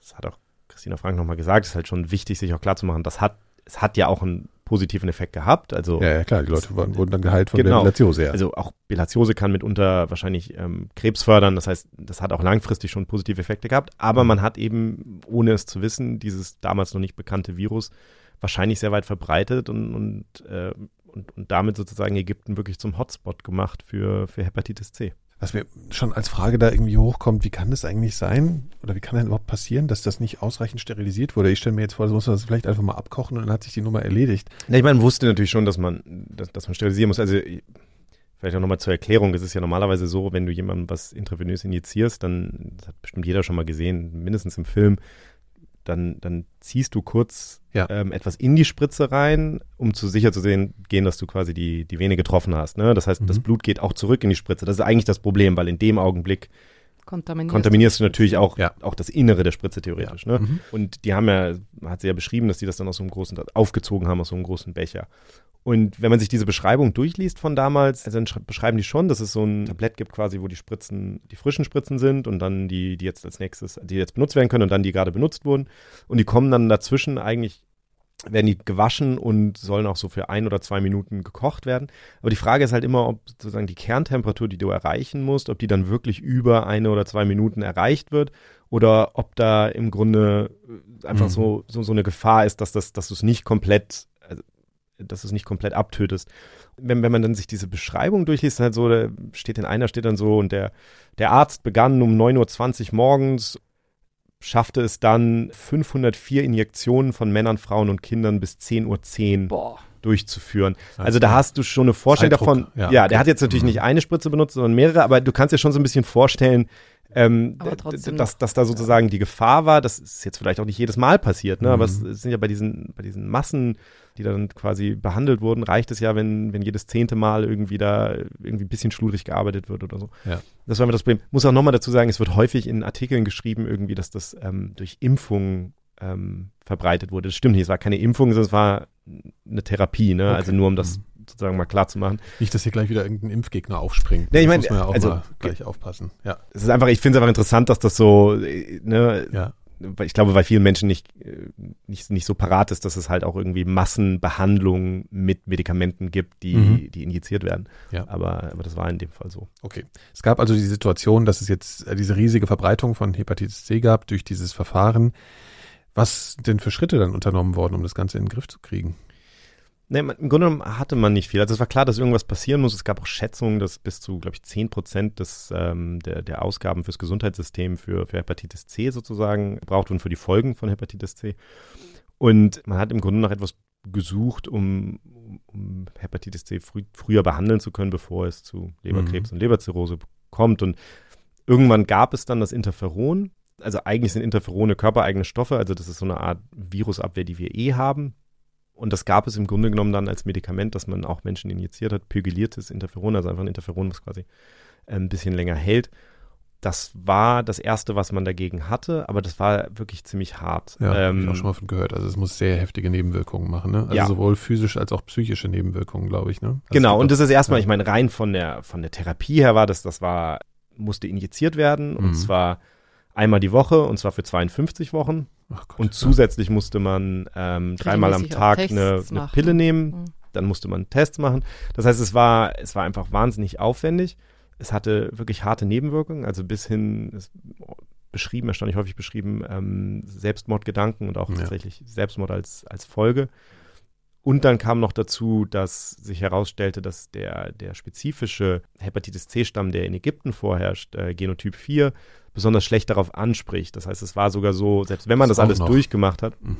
das hat auch Christina Frank nochmal gesagt, es ist halt schon wichtig, sich auch klarzumachen, das hat, es hat ja auch einen positiven Effekt gehabt. Also ja, ja klar, die Leute waren, wurden dann geheilt von genau. der Bilatiose. Ja. Also auch Bilatiose kann mitunter wahrscheinlich ähm, Krebs fördern. Das heißt, das hat auch langfristig schon positive Effekte gehabt. Aber mhm. man hat eben, ohne es zu wissen, dieses damals noch nicht bekannte Virus wahrscheinlich sehr weit verbreitet und, und, äh, und, und damit sozusagen Ägypten wirklich zum Hotspot gemacht für, für Hepatitis C was mir schon als Frage da irgendwie hochkommt, wie kann das eigentlich sein oder wie kann denn überhaupt passieren, dass das nicht ausreichend sterilisiert wurde? Ich stelle mir jetzt vor, das muss man das vielleicht einfach mal abkochen und dann hat sich die Nummer erledigt. Ja, ich meine, man wusste natürlich schon, dass man, dass, dass man sterilisieren muss. Also vielleicht auch nochmal zur Erklärung, es ist ja normalerweise so, wenn du jemandem was intravenös injizierst, dann, das hat bestimmt jeder schon mal gesehen, mindestens im Film, dann, dann ziehst du kurz ja. ähm, etwas in die Spritze rein, um zu sicher zu sehen, gehen, dass du quasi die, die Vene getroffen hast. Ne? Das heißt, mhm. das Blut geht auch zurück in die Spritze. Das ist eigentlich das Problem, weil in dem Augenblick kontaminierst, kontaminierst du natürlich auch, ja. auch das Innere der Spritze theoretisch. Ja. Ne? Mhm. Und die haben ja, hat sie ja beschrieben, dass die das dann aus so einem großen, aufgezogen haben aus so einem großen Becher. Und wenn man sich diese Beschreibung durchliest von damals, also dann beschreiben die schon, dass es so ein Tablett gibt quasi, wo die Spritzen, die frischen Spritzen sind und dann die, die jetzt als nächstes, die jetzt benutzt werden können und dann die gerade benutzt wurden. Und die kommen dann dazwischen eigentlich werden die gewaschen und sollen auch so für ein oder zwei Minuten gekocht werden. Aber die Frage ist halt immer, ob sozusagen die Kerntemperatur, die du erreichen musst, ob die dann wirklich über eine oder zwei Minuten erreicht wird oder ob da im Grunde einfach mhm. so, so, so eine Gefahr ist, dass das, dass du es nicht komplett dass du es nicht komplett abtötest. Wenn, wenn man dann sich diese Beschreibung durchliest, halt so, da steht in einer, steht dann so, und der, der Arzt begann um 9.20 Uhr morgens, schaffte es dann 504 Injektionen von Männern, Frauen und Kindern bis 10.10 Uhr durchzuführen. Also da hast du schon eine Vorstellung Zeitdruck, davon. Ja, ja der hat jetzt natürlich mhm. nicht eine Spritze benutzt, sondern mehrere, aber du kannst dir schon so ein bisschen vorstellen, ähm, dass, dass da sozusagen ja. die Gefahr war, das ist jetzt vielleicht auch nicht jedes Mal passiert, ne? Mhm. aber es sind ja bei diesen, bei diesen Massen, die dann quasi behandelt wurden, reicht es ja, wenn, wenn jedes zehnte Mal irgendwie da irgendwie ein bisschen schludrig gearbeitet wird oder so. Ja. Das war immer das Problem. Muss auch nochmal dazu sagen, es wird häufig in Artikeln geschrieben, irgendwie, dass das ähm, durch Impfungen ähm, verbreitet wurde. Das stimmt nicht, es war keine Impfung, sondern es war eine Therapie, ne? Okay. Also nur um das mhm sozusagen mal klar zu machen. Nicht, dass hier gleich wieder irgendein Impfgegner aufspringt. Nee, ich meine, muss man ja auch also, mal gleich aufpassen. Ja. Es ist einfach, ich finde es einfach interessant, dass das so, ne, ja. ich glaube, weil vielen Menschen nicht, äh, nicht, nicht so parat ist, dass es halt auch irgendwie Massenbehandlungen mit Medikamenten gibt, die, mhm. die injiziert werden. Ja. Aber, aber das war in dem Fall so. Okay. Es gab also die Situation, dass es jetzt äh, diese riesige Verbreitung von Hepatitis C gab durch dieses Verfahren. Was denn für Schritte dann unternommen worden, um das Ganze in den Griff zu kriegen? Nee, im Grunde genommen hatte man nicht viel. Also es war klar, dass irgendwas passieren muss. Es gab auch Schätzungen, dass bis zu, glaube ich, 10 Prozent des, ähm, der, der Ausgaben fürs Gesundheitssystem für, für Hepatitis C sozusagen gebraucht wurden für die Folgen von Hepatitis C. Und man hat im Grunde nach etwas gesucht, um, um Hepatitis C früh, früher behandeln zu können, bevor es zu Leberkrebs mhm. und Leberzirrhose kommt. Und irgendwann gab es dann das Interferon. Also eigentlich sind Interferone körpereigene Stoffe, also das ist so eine Art Virusabwehr, die wir eh haben. Und das gab es im Grunde genommen dann als Medikament, das man auch Menschen injiziert hat, pygiliertes Interferon, also einfach ein Interferon, was quasi äh, ein bisschen länger hält. Das war das erste, was man dagegen hatte, aber das war wirklich ziemlich hart. Ja, ähm, habe ich auch schon mal von gehört. Also es muss sehr heftige Nebenwirkungen machen, ne? Also ja. sowohl physisch als auch psychische Nebenwirkungen, glaube ich, ne? Also genau, und das ist erstmal, ja. ich meine, rein von der von der Therapie her war das, das war, musste injiziert werden mhm. und zwar einmal die Woche und zwar für 52 Wochen. Gott, und zusätzlich ja. musste man ähm, dreimal am Tag eine, eine, Pille nehmen. Mhm. Dann musste man Tests machen. Das heißt, es war, es war einfach wahnsinnig aufwendig. Es hatte wirklich harte Nebenwirkungen, also bis hin beschrieben, erstaunlich häufig beschrieben, ähm, Selbstmordgedanken und auch ja. tatsächlich Selbstmord als, als Folge. Und dann kam noch dazu, dass sich herausstellte, dass der, der spezifische Hepatitis C-Stamm, der in Ägypten vorherrscht, äh, Genotyp 4, besonders schlecht darauf anspricht. Das heißt, es war sogar so, selbst wenn man das, das alles noch. durchgemacht hat. Mhm.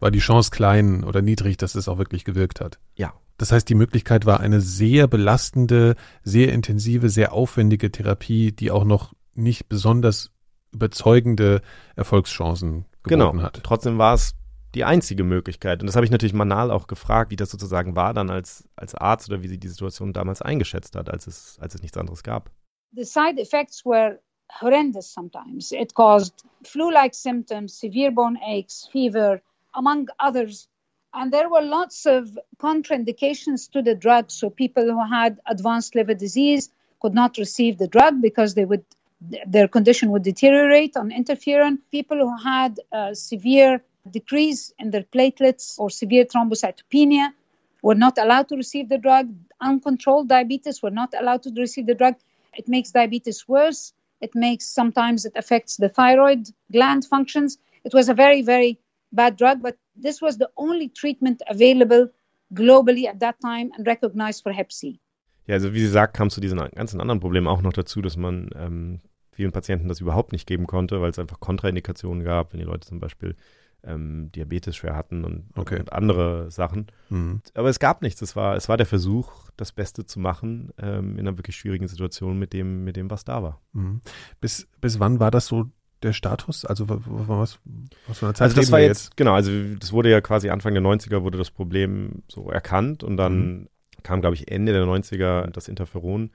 War die Chance klein oder niedrig, dass es auch wirklich gewirkt hat. Ja. Das heißt, die Möglichkeit war eine sehr belastende, sehr intensive, sehr aufwendige Therapie, die auch noch nicht besonders überzeugende Erfolgschancen geboten genau. hat. Trotzdem war es die einzige Möglichkeit. Und das habe ich natürlich Manal auch gefragt, wie das sozusagen war dann als, als Arzt oder wie sie die Situation damals eingeschätzt hat, als es, als es nichts anderes gab. The side effects were horrendous sometimes. It caused flu like symptoms, severe bone aches, fever, among others. And there were lots of contraindications to the drug. So people who had advanced liver disease could not receive the drug because they would their condition would deteriorate on interferon. People who had a severe decrease in their platelets or severe thrombocytopenia were not allowed to receive the drug. Uncontrolled diabetes were not allowed to receive the drug. It makes diabetes worse. It makes sometimes it affects the thyroid gland functions. It was a very, very bad drug, but this was the only treatment available globally at that time and recognized for Hep C. Ja, also wie sie sagt, kam zu diesen ganzen anderen Problemen auch noch dazu, dass man ähm, vielen Patienten das überhaupt nicht geben konnte, weil es einfach Kontraindikationen gab, wenn die Leute zum Beispiel ähm, Diabetes schwer hatten und, okay. und andere Sachen. Mhm. Aber es gab nichts. Es war, es war der Versuch, das Beste zu machen ähm, in einer wirklich schwierigen Situation mit dem, mit dem, was da war. Mhm. Bis, bis wann war das so der Status? Also was, was für eine Zeit Also das war jetzt, jetzt, genau, also das wurde ja quasi Anfang der 90er wurde das Problem so erkannt und dann mhm. kam, glaube ich, Ende der 90er das Interferon.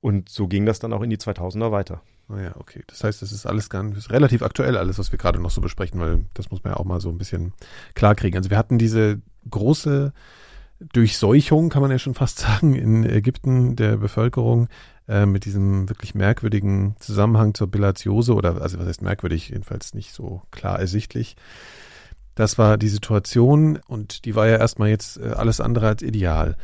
Und so ging das dann auch in die 2000er weiter. Naja, ah okay. Das heißt, es ist alles ganz relativ aktuell, alles, was wir gerade noch so besprechen, weil das muss man ja auch mal so ein bisschen klar kriegen. Also wir hatten diese große Durchseuchung, kann man ja schon fast sagen, in Ägypten der Bevölkerung äh, mit diesem wirklich merkwürdigen Zusammenhang zur Bilatiose oder, also was heißt merkwürdig, jedenfalls nicht so klar ersichtlich. Das war die Situation und die war ja erstmal jetzt äh, alles andere als ideal.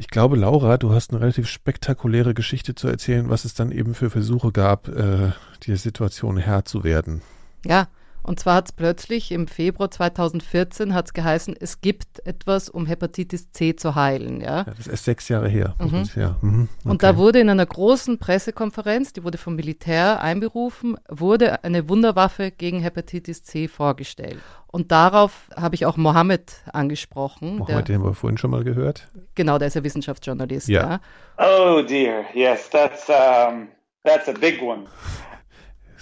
Ich glaube, Laura, du hast eine relativ spektakuläre Geschichte zu erzählen, was es dann eben für Versuche gab, äh, die Situation Herr zu werden. Ja, und zwar hat es plötzlich im Februar 2014 hat's geheißen, es gibt etwas, um Hepatitis C zu heilen. Ja, ja das ist sechs Jahre her. Mhm. Ja. Mhm. Okay. Und da wurde in einer großen Pressekonferenz, die wurde vom Militär einberufen, wurde eine Wunderwaffe gegen Hepatitis C vorgestellt. Und darauf habe ich auch Mohammed angesprochen. Mohammed, den haben wir vorhin schon mal gehört. Genau, der ist ja Wissenschaftsjournalist. Ja. ja. Oh dear, yes, that's, um, that's a big one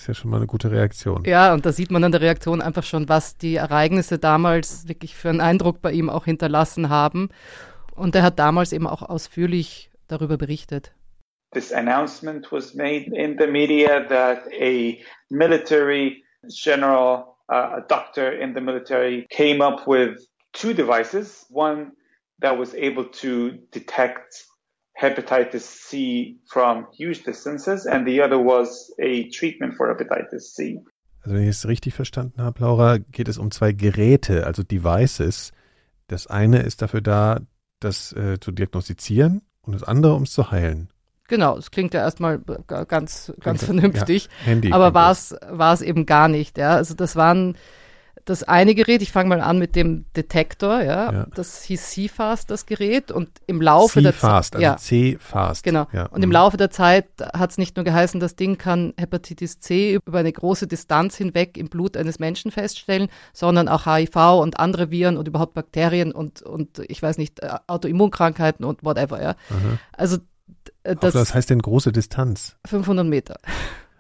ist ja schon mal eine gute Reaktion. Ja, und da sieht man an der Reaktion einfach schon, was die Ereignisse damals wirklich für einen Eindruck bei ihm auch hinterlassen haben. Und er hat damals eben auch ausführlich darüber berichtet. This announcement was made in the media that a military general, uh, a doctor in the military, came up with two devices. One that was able to detect hepatitis C from huge distances, and the other was a treatment for hepatitis C. Also wenn ich es richtig verstanden habe, Laura, geht es um zwei Geräte, also Devices. Das eine ist dafür da, das äh, zu diagnostizieren und das andere, um es zu heilen. Genau, es klingt ja erstmal ganz, ganz vernünftig. Ja, Handy aber war es, war es eben gar nicht, ja. Also das waren das eine Gerät, ich fange mal an mit dem Detektor, ja, ja. das hieß C-Fast, das Gerät, und im Laufe der Zeit. Also ja, C-Fast. Genau. Ja. Und im mhm. Laufe der Zeit hat es nicht nur geheißen, das Ding kann Hepatitis C über eine große Distanz hinweg im Blut eines Menschen feststellen, sondern auch HIV und andere Viren und überhaupt Bakterien und, und ich weiß nicht, äh, Autoimmunkrankheiten und whatever, ja. Mhm. Also das, das heißt denn große Distanz? 500 Meter.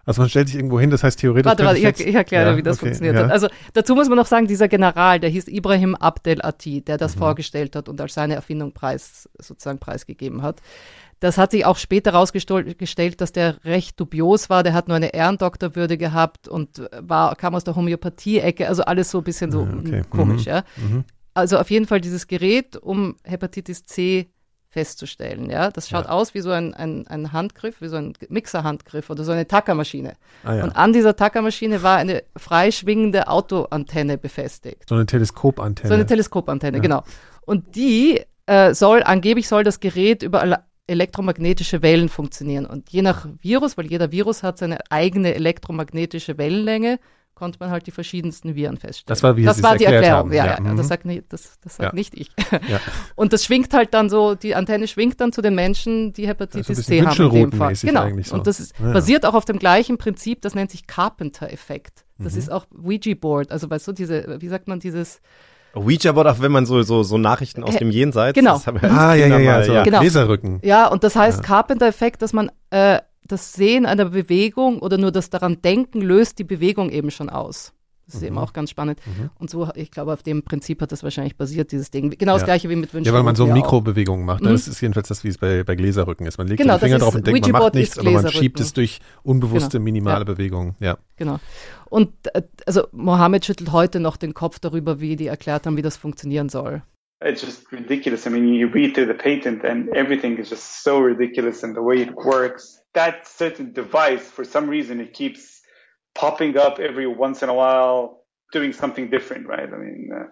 Also man stellt sich irgendwo hin, das heißt theoretisch. Warte, warte, ich, ich erkläre, ja, wie das okay, funktioniert ja. Also dazu muss man noch sagen, dieser General, der hieß Ibrahim Abdel Ati, der das mhm. vorgestellt hat und als seine Erfindung preis, sozusagen preisgegeben hat. Das hat sich auch später herausgestellt, dass der recht dubios war. Der hat nur eine Ehrendoktorwürde gehabt und war, kam aus der Homöopathie-Ecke. Also alles so ein bisschen so okay. komisch, mhm. ja. Mhm. Also auf jeden Fall dieses Gerät, um Hepatitis C festzustellen. Ja? Das schaut ja. aus wie so ein, ein, ein, Handgriff, wie so ein Mixerhandgriff oder so eine Tackermaschine. Ah, ja. Und an dieser Tackermaschine war eine freischwingende Autoantenne befestigt. So eine Teleskopantenne. So eine Teleskopantenne, ja. genau. Und die äh, soll, angeblich soll das Gerät über elektromagnetische Wellen funktionieren. Und je nach Virus, weil jeder Virus hat seine eigene elektromagnetische Wellenlänge, konnte man halt die verschiedensten Viren feststellen. Das war, wie das war die Erklärung. Ja, ja, ja. Mhm. das sagt nicht, das, das sagt ja. nicht ich. Ja. Und das schwingt halt dann so, die Antenne schwingt dann zu den Menschen, die Hepatitis also C haben in dem Fall. Genau. So. Und das ist, basiert auch auf dem gleichen Prinzip, das nennt sich Carpenter-Effekt. Das mhm. ist auch Ouija-Board, also weißt du, diese, wie sagt man, dieses Ouija-Board, auch wenn man so, so, so Nachrichten aus dem Jenseits. Genau. ah, ja, ja, ja, so ja. Genau. Leserrücken. Ja, und das heißt Carpenter-Effekt, dass man äh, das Sehen einer Bewegung oder nur das daran Denken löst die Bewegung eben schon aus. Das ist mhm. eben auch ganz spannend. Mhm. Und so, ich glaube, auf dem Prinzip hat das wahrscheinlich basiert, dieses Ding. Genau ja. das gleiche wie mit Wünschen. Ja, weil man so Mikrobewegungen macht. Ne? Mhm. Das ist jedenfalls das, wie es bei, bei Gläserrücken ist. Man legt genau, den Finger drauf und denkt, man macht nichts, aber man schiebt es durch unbewusste, genau. minimale ja. Bewegungen. Ja. Genau. Und äh, also Mohammed schüttelt heute noch den Kopf darüber, wie die erklärt haben, wie das funktionieren soll. It's just ridiculous. I mean, you read through the patent and everything is just so ridiculous and the way it works. That certain device, for some reason, it keeps popping up every once in a while, doing something different, right? I mean, uh,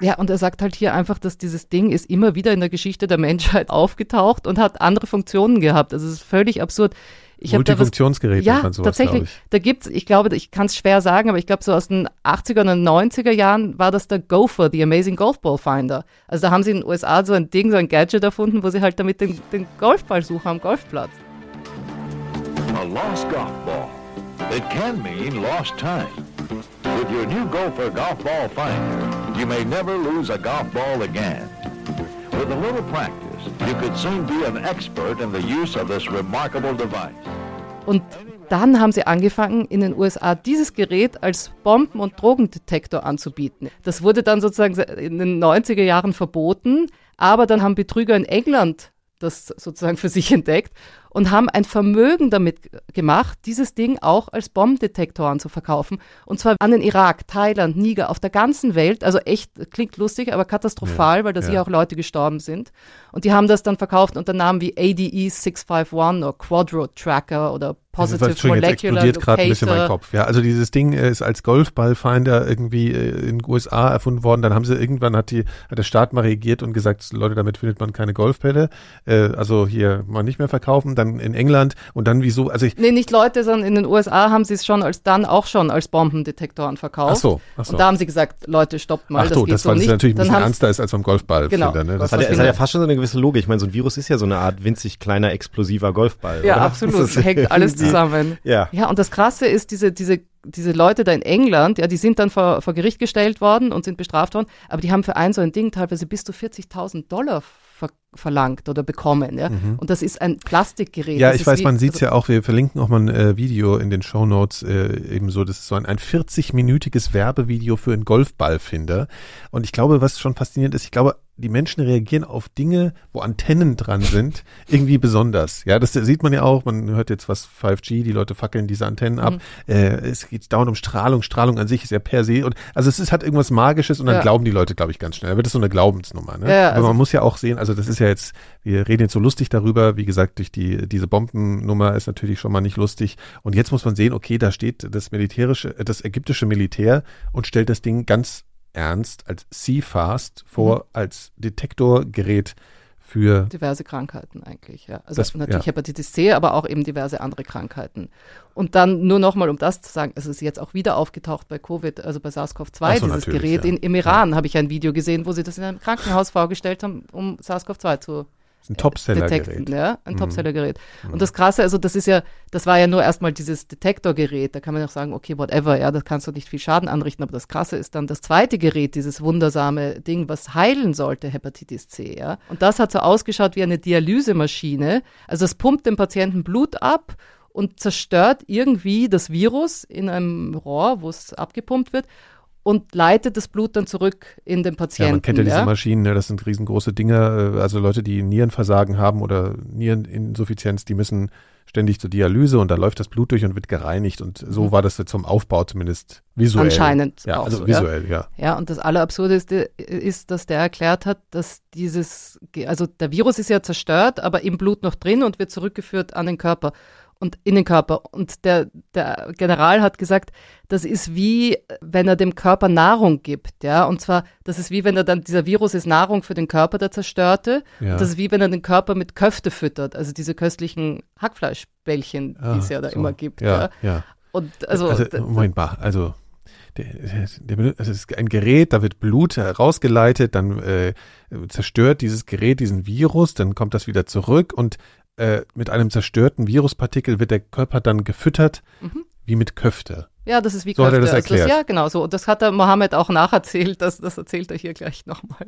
ja, und er sagt halt hier einfach, dass dieses Ding ist immer wieder in der Geschichte der Menschheit aufgetaucht und hat andere Funktionen gehabt. Also es ist völlig absurd. Ich Multifunktionsgerät ja, man sowas, tatsächlich. Ich. Da gibt's, ich glaube, ich kann es schwer sagen, aber ich glaube, so aus den 80er und 90er Jahren war das der Gopher, the Amazing Golf Ball Finder. Also da haben sie in den USA so ein Ding, so ein Gadget erfunden, wo sie halt damit den, den Golfball suchen am Golfplatz. Lost golf ball. It can mean lost time. With your new Gopher Golf Ball Finder, you may never lose a golf ball again. With a little practice, you could soon be an expert in the use of this remarkable device. Und dann haben sie angefangen, in den USA dieses Gerät als Bomben- und Drogendetektor anzubieten. Das wurde dann sozusagen in den 90er Jahren verboten, aber dann haben Betrüger in England das sozusagen für sich entdeckt und haben ein Vermögen damit gemacht, dieses Ding auch als Bombendetektoren zu verkaufen. Und zwar an den Irak, Thailand, Niger, auf der ganzen Welt. Also echt, klingt lustig, aber katastrophal, ja, weil da ja. hier auch Leute gestorben sind. Und die haben das dann verkauft unter Namen wie ADE 651 oder Quadro Tracker oder Positive also, Molecular jetzt explodiert gerade ein bisschen mein Kopf. Ja, also dieses Ding ist als Golfballfinder irgendwie äh, in den USA erfunden worden. Dann haben sie irgendwann hat die hat der Staat mal reagiert und gesagt, Leute, damit findet man keine Golfbälle. Äh, also hier mal nicht mehr verkaufen. Dann in England und dann wieso? Also ich nee, nicht Leute, sondern in den USA haben sie es schon als dann auch schon als Bombendetektoren verkauft. Ach so, ach so. Und da haben sie gesagt, Leute, stoppt mal. Ach so, das, das weil es natürlich ein bisschen ernster ist als beim Golfball. Genau. Ne? Das, das hat, ja, hat ja fast schon so eine gewisse Logik. Ich meine, so ein Virus ist ja so eine Art winzig kleiner explosiver Golfball. Ja, oder? absolut. Hängt alles zusammen. Ja. Ja, und das Krasse ist, diese, diese, diese Leute da in England, ja, die sind dann vor, vor Gericht gestellt worden und sind bestraft worden, aber die haben für ein so ein Ding teilweise bis zu 40.000 Dollar ver verlangt oder bekommen. Ja? Mhm. Und das ist ein Plastikgerät. Ja, ich weiß, wie, man sieht es also, ja auch, wir verlinken auch mal ein äh, Video in den Show Notes, äh, ebenso, das ist so ein, ein 40-minütiges Werbevideo für einen Golfballfinder. Und ich glaube, was schon faszinierend ist, ich glaube, die Menschen reagieren auf Dinge, wo Antennen dran sind, irgendwie besonders. Ja, das sieht man ja auch. Man hört jetzt was 5G, die Leute fackeln diese Antennen ab. Mhm. Äh, es geht dauernd um Strahlung. Strahlung an sich ist ja per se. Und, also es ist halt irgendwas Magisches und dann ja. glauben die Leute, glaube ich, ganz schnell. Da wird es so eine Glaubensnummer. Ne? Ja, Aber also man muss ja auch sehen, also das ist ja jetzt, wir reden jetzt so lustig darüber. Wie gesagt, durch die, diese Bombennummer ist natürlich schon mal nicht lustig. Und jetzt muss man sehen, okay, da steht das militärische, das ägyptische Militär und stellt das Ding ganz ernst als CFAST vor, mhm. als Detektorgerät für diverse Krankheiten eigentlich, ja. Also das, natürlich ja. Hepatitis C, aber auch eben diverse andere Krankheiten. Und dann nur nochmal, um das zu sagen, es ist jetzt auch wieder aufgetaucht bei Covid, also bei SARS-CoV-2, so, dieses Gerät. Ja. In, Im Iran ja. habe ich ein Video gesehen, wo sie das in einem Krankenhaus vorgestellt haben, um SARS-CoV-2 zu ein Topseller-Gerät. Ja, ein mhm. Topseller-Gerät. Mhm. Und das Krasse, also das ist ja, das war ja nur erstmal dieses Detektorgerät. Da kann man auch sagen, okay, whatever, ja, das kannst du nicht viel Schaden anrichten. Aber das Krasse ist dann das zweite Gerät, dieses wundersame Ding, was heilen sollte, Hepatitis C, ja. Und das hat so ausgeschaut wie eine Dialysemaschine. Also es pumpt dem Patienten Blut ab und zerstört irgendwie das Virus in einem Rohr, wo es abgepumpt wird und leitet das Blut dann zurück in den Patienten. Ja, man kennt ja, diese Maschinen, ne? das sind riesengroße Dinge. Äh, also Leute, die Nierenversagen haben oder Niereninsuffizienz, die müssen ständig zur Dialyse und da läuft das Blut durch und wird gereinigt. Und so mhm. war das zum Aufbau zumindest visuell. Anscheinend. Ja, auch also so, visuell, ja. ja. Ja, und das Allerabsurdeste ist, dass der erklärt hat, dass dieses, also der Virus ist ja zerstört, aber im Blut noch drin und wird zurückgeführt an den Körper und in den Körper. Und der, der General hat gesagt, das ist wie, wenn er dem Körper Nahrung gibt, ja. Und zwar, das ist wie, wenn er dann, dieser Virus ist Nahrung für den Körper, der Zerstörte. Ja. Und das ist wie, wenn er den Körper mit Köfte füttert, also diese köstlichen Hackfleischbällchen, ah, die es ja da so. immer gibt. Ja, ja. ja. Und also, also Moment mal, also der, der, der, also es ist ein Gerät, da wird Blut herausgeleitet, dann äh, zerstört dieses Gerät diesen Virus, dann kommt das wieder zurück und äh, mit einem zerstörten Viruspartikel wird der Körper dann gefüttert, mhm. wie mit Köfte. Ja, das ist wie so Köfte. Hat er das erklärt. Also das, ja, genau so. Und das hat der Mohammed auch nacherzählt. Das, das erzählt er hier gleich nochmal.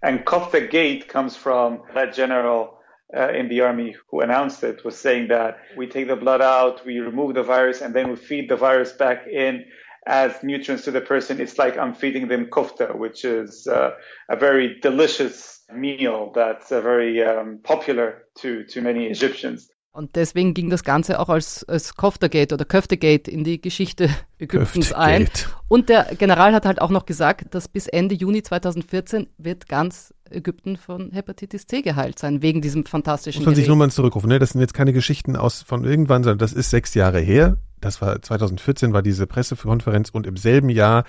And Kofta Gate comes from that general uh, in the army who announced it was saying that we take the blood out, we remove the virus, and then we feed the virus back in as nutrients to the person. It's like I'm feeding them kofta, which is uh, a very delicious meal that's uh, very um, popular to, to many Egyptians. Und deswegen ging das Ganze auch als, als Koftergate oder Köftegate in die Geschichte Ägyptens ein. Und der General hat halt auch noch gesagt, dass bis Ende Juni 2014 wird ganz Ägypten von Hepatitis C geheilt sein, wegen diesem fantastischen Muss man sich nur mal zurückrufen, ne? Das sind jetzt keine Geschichten aus von irgendwann, sondern das ist sechs Jahre her. Das war 2014 war diese Pressekonferenz und im selben Jahr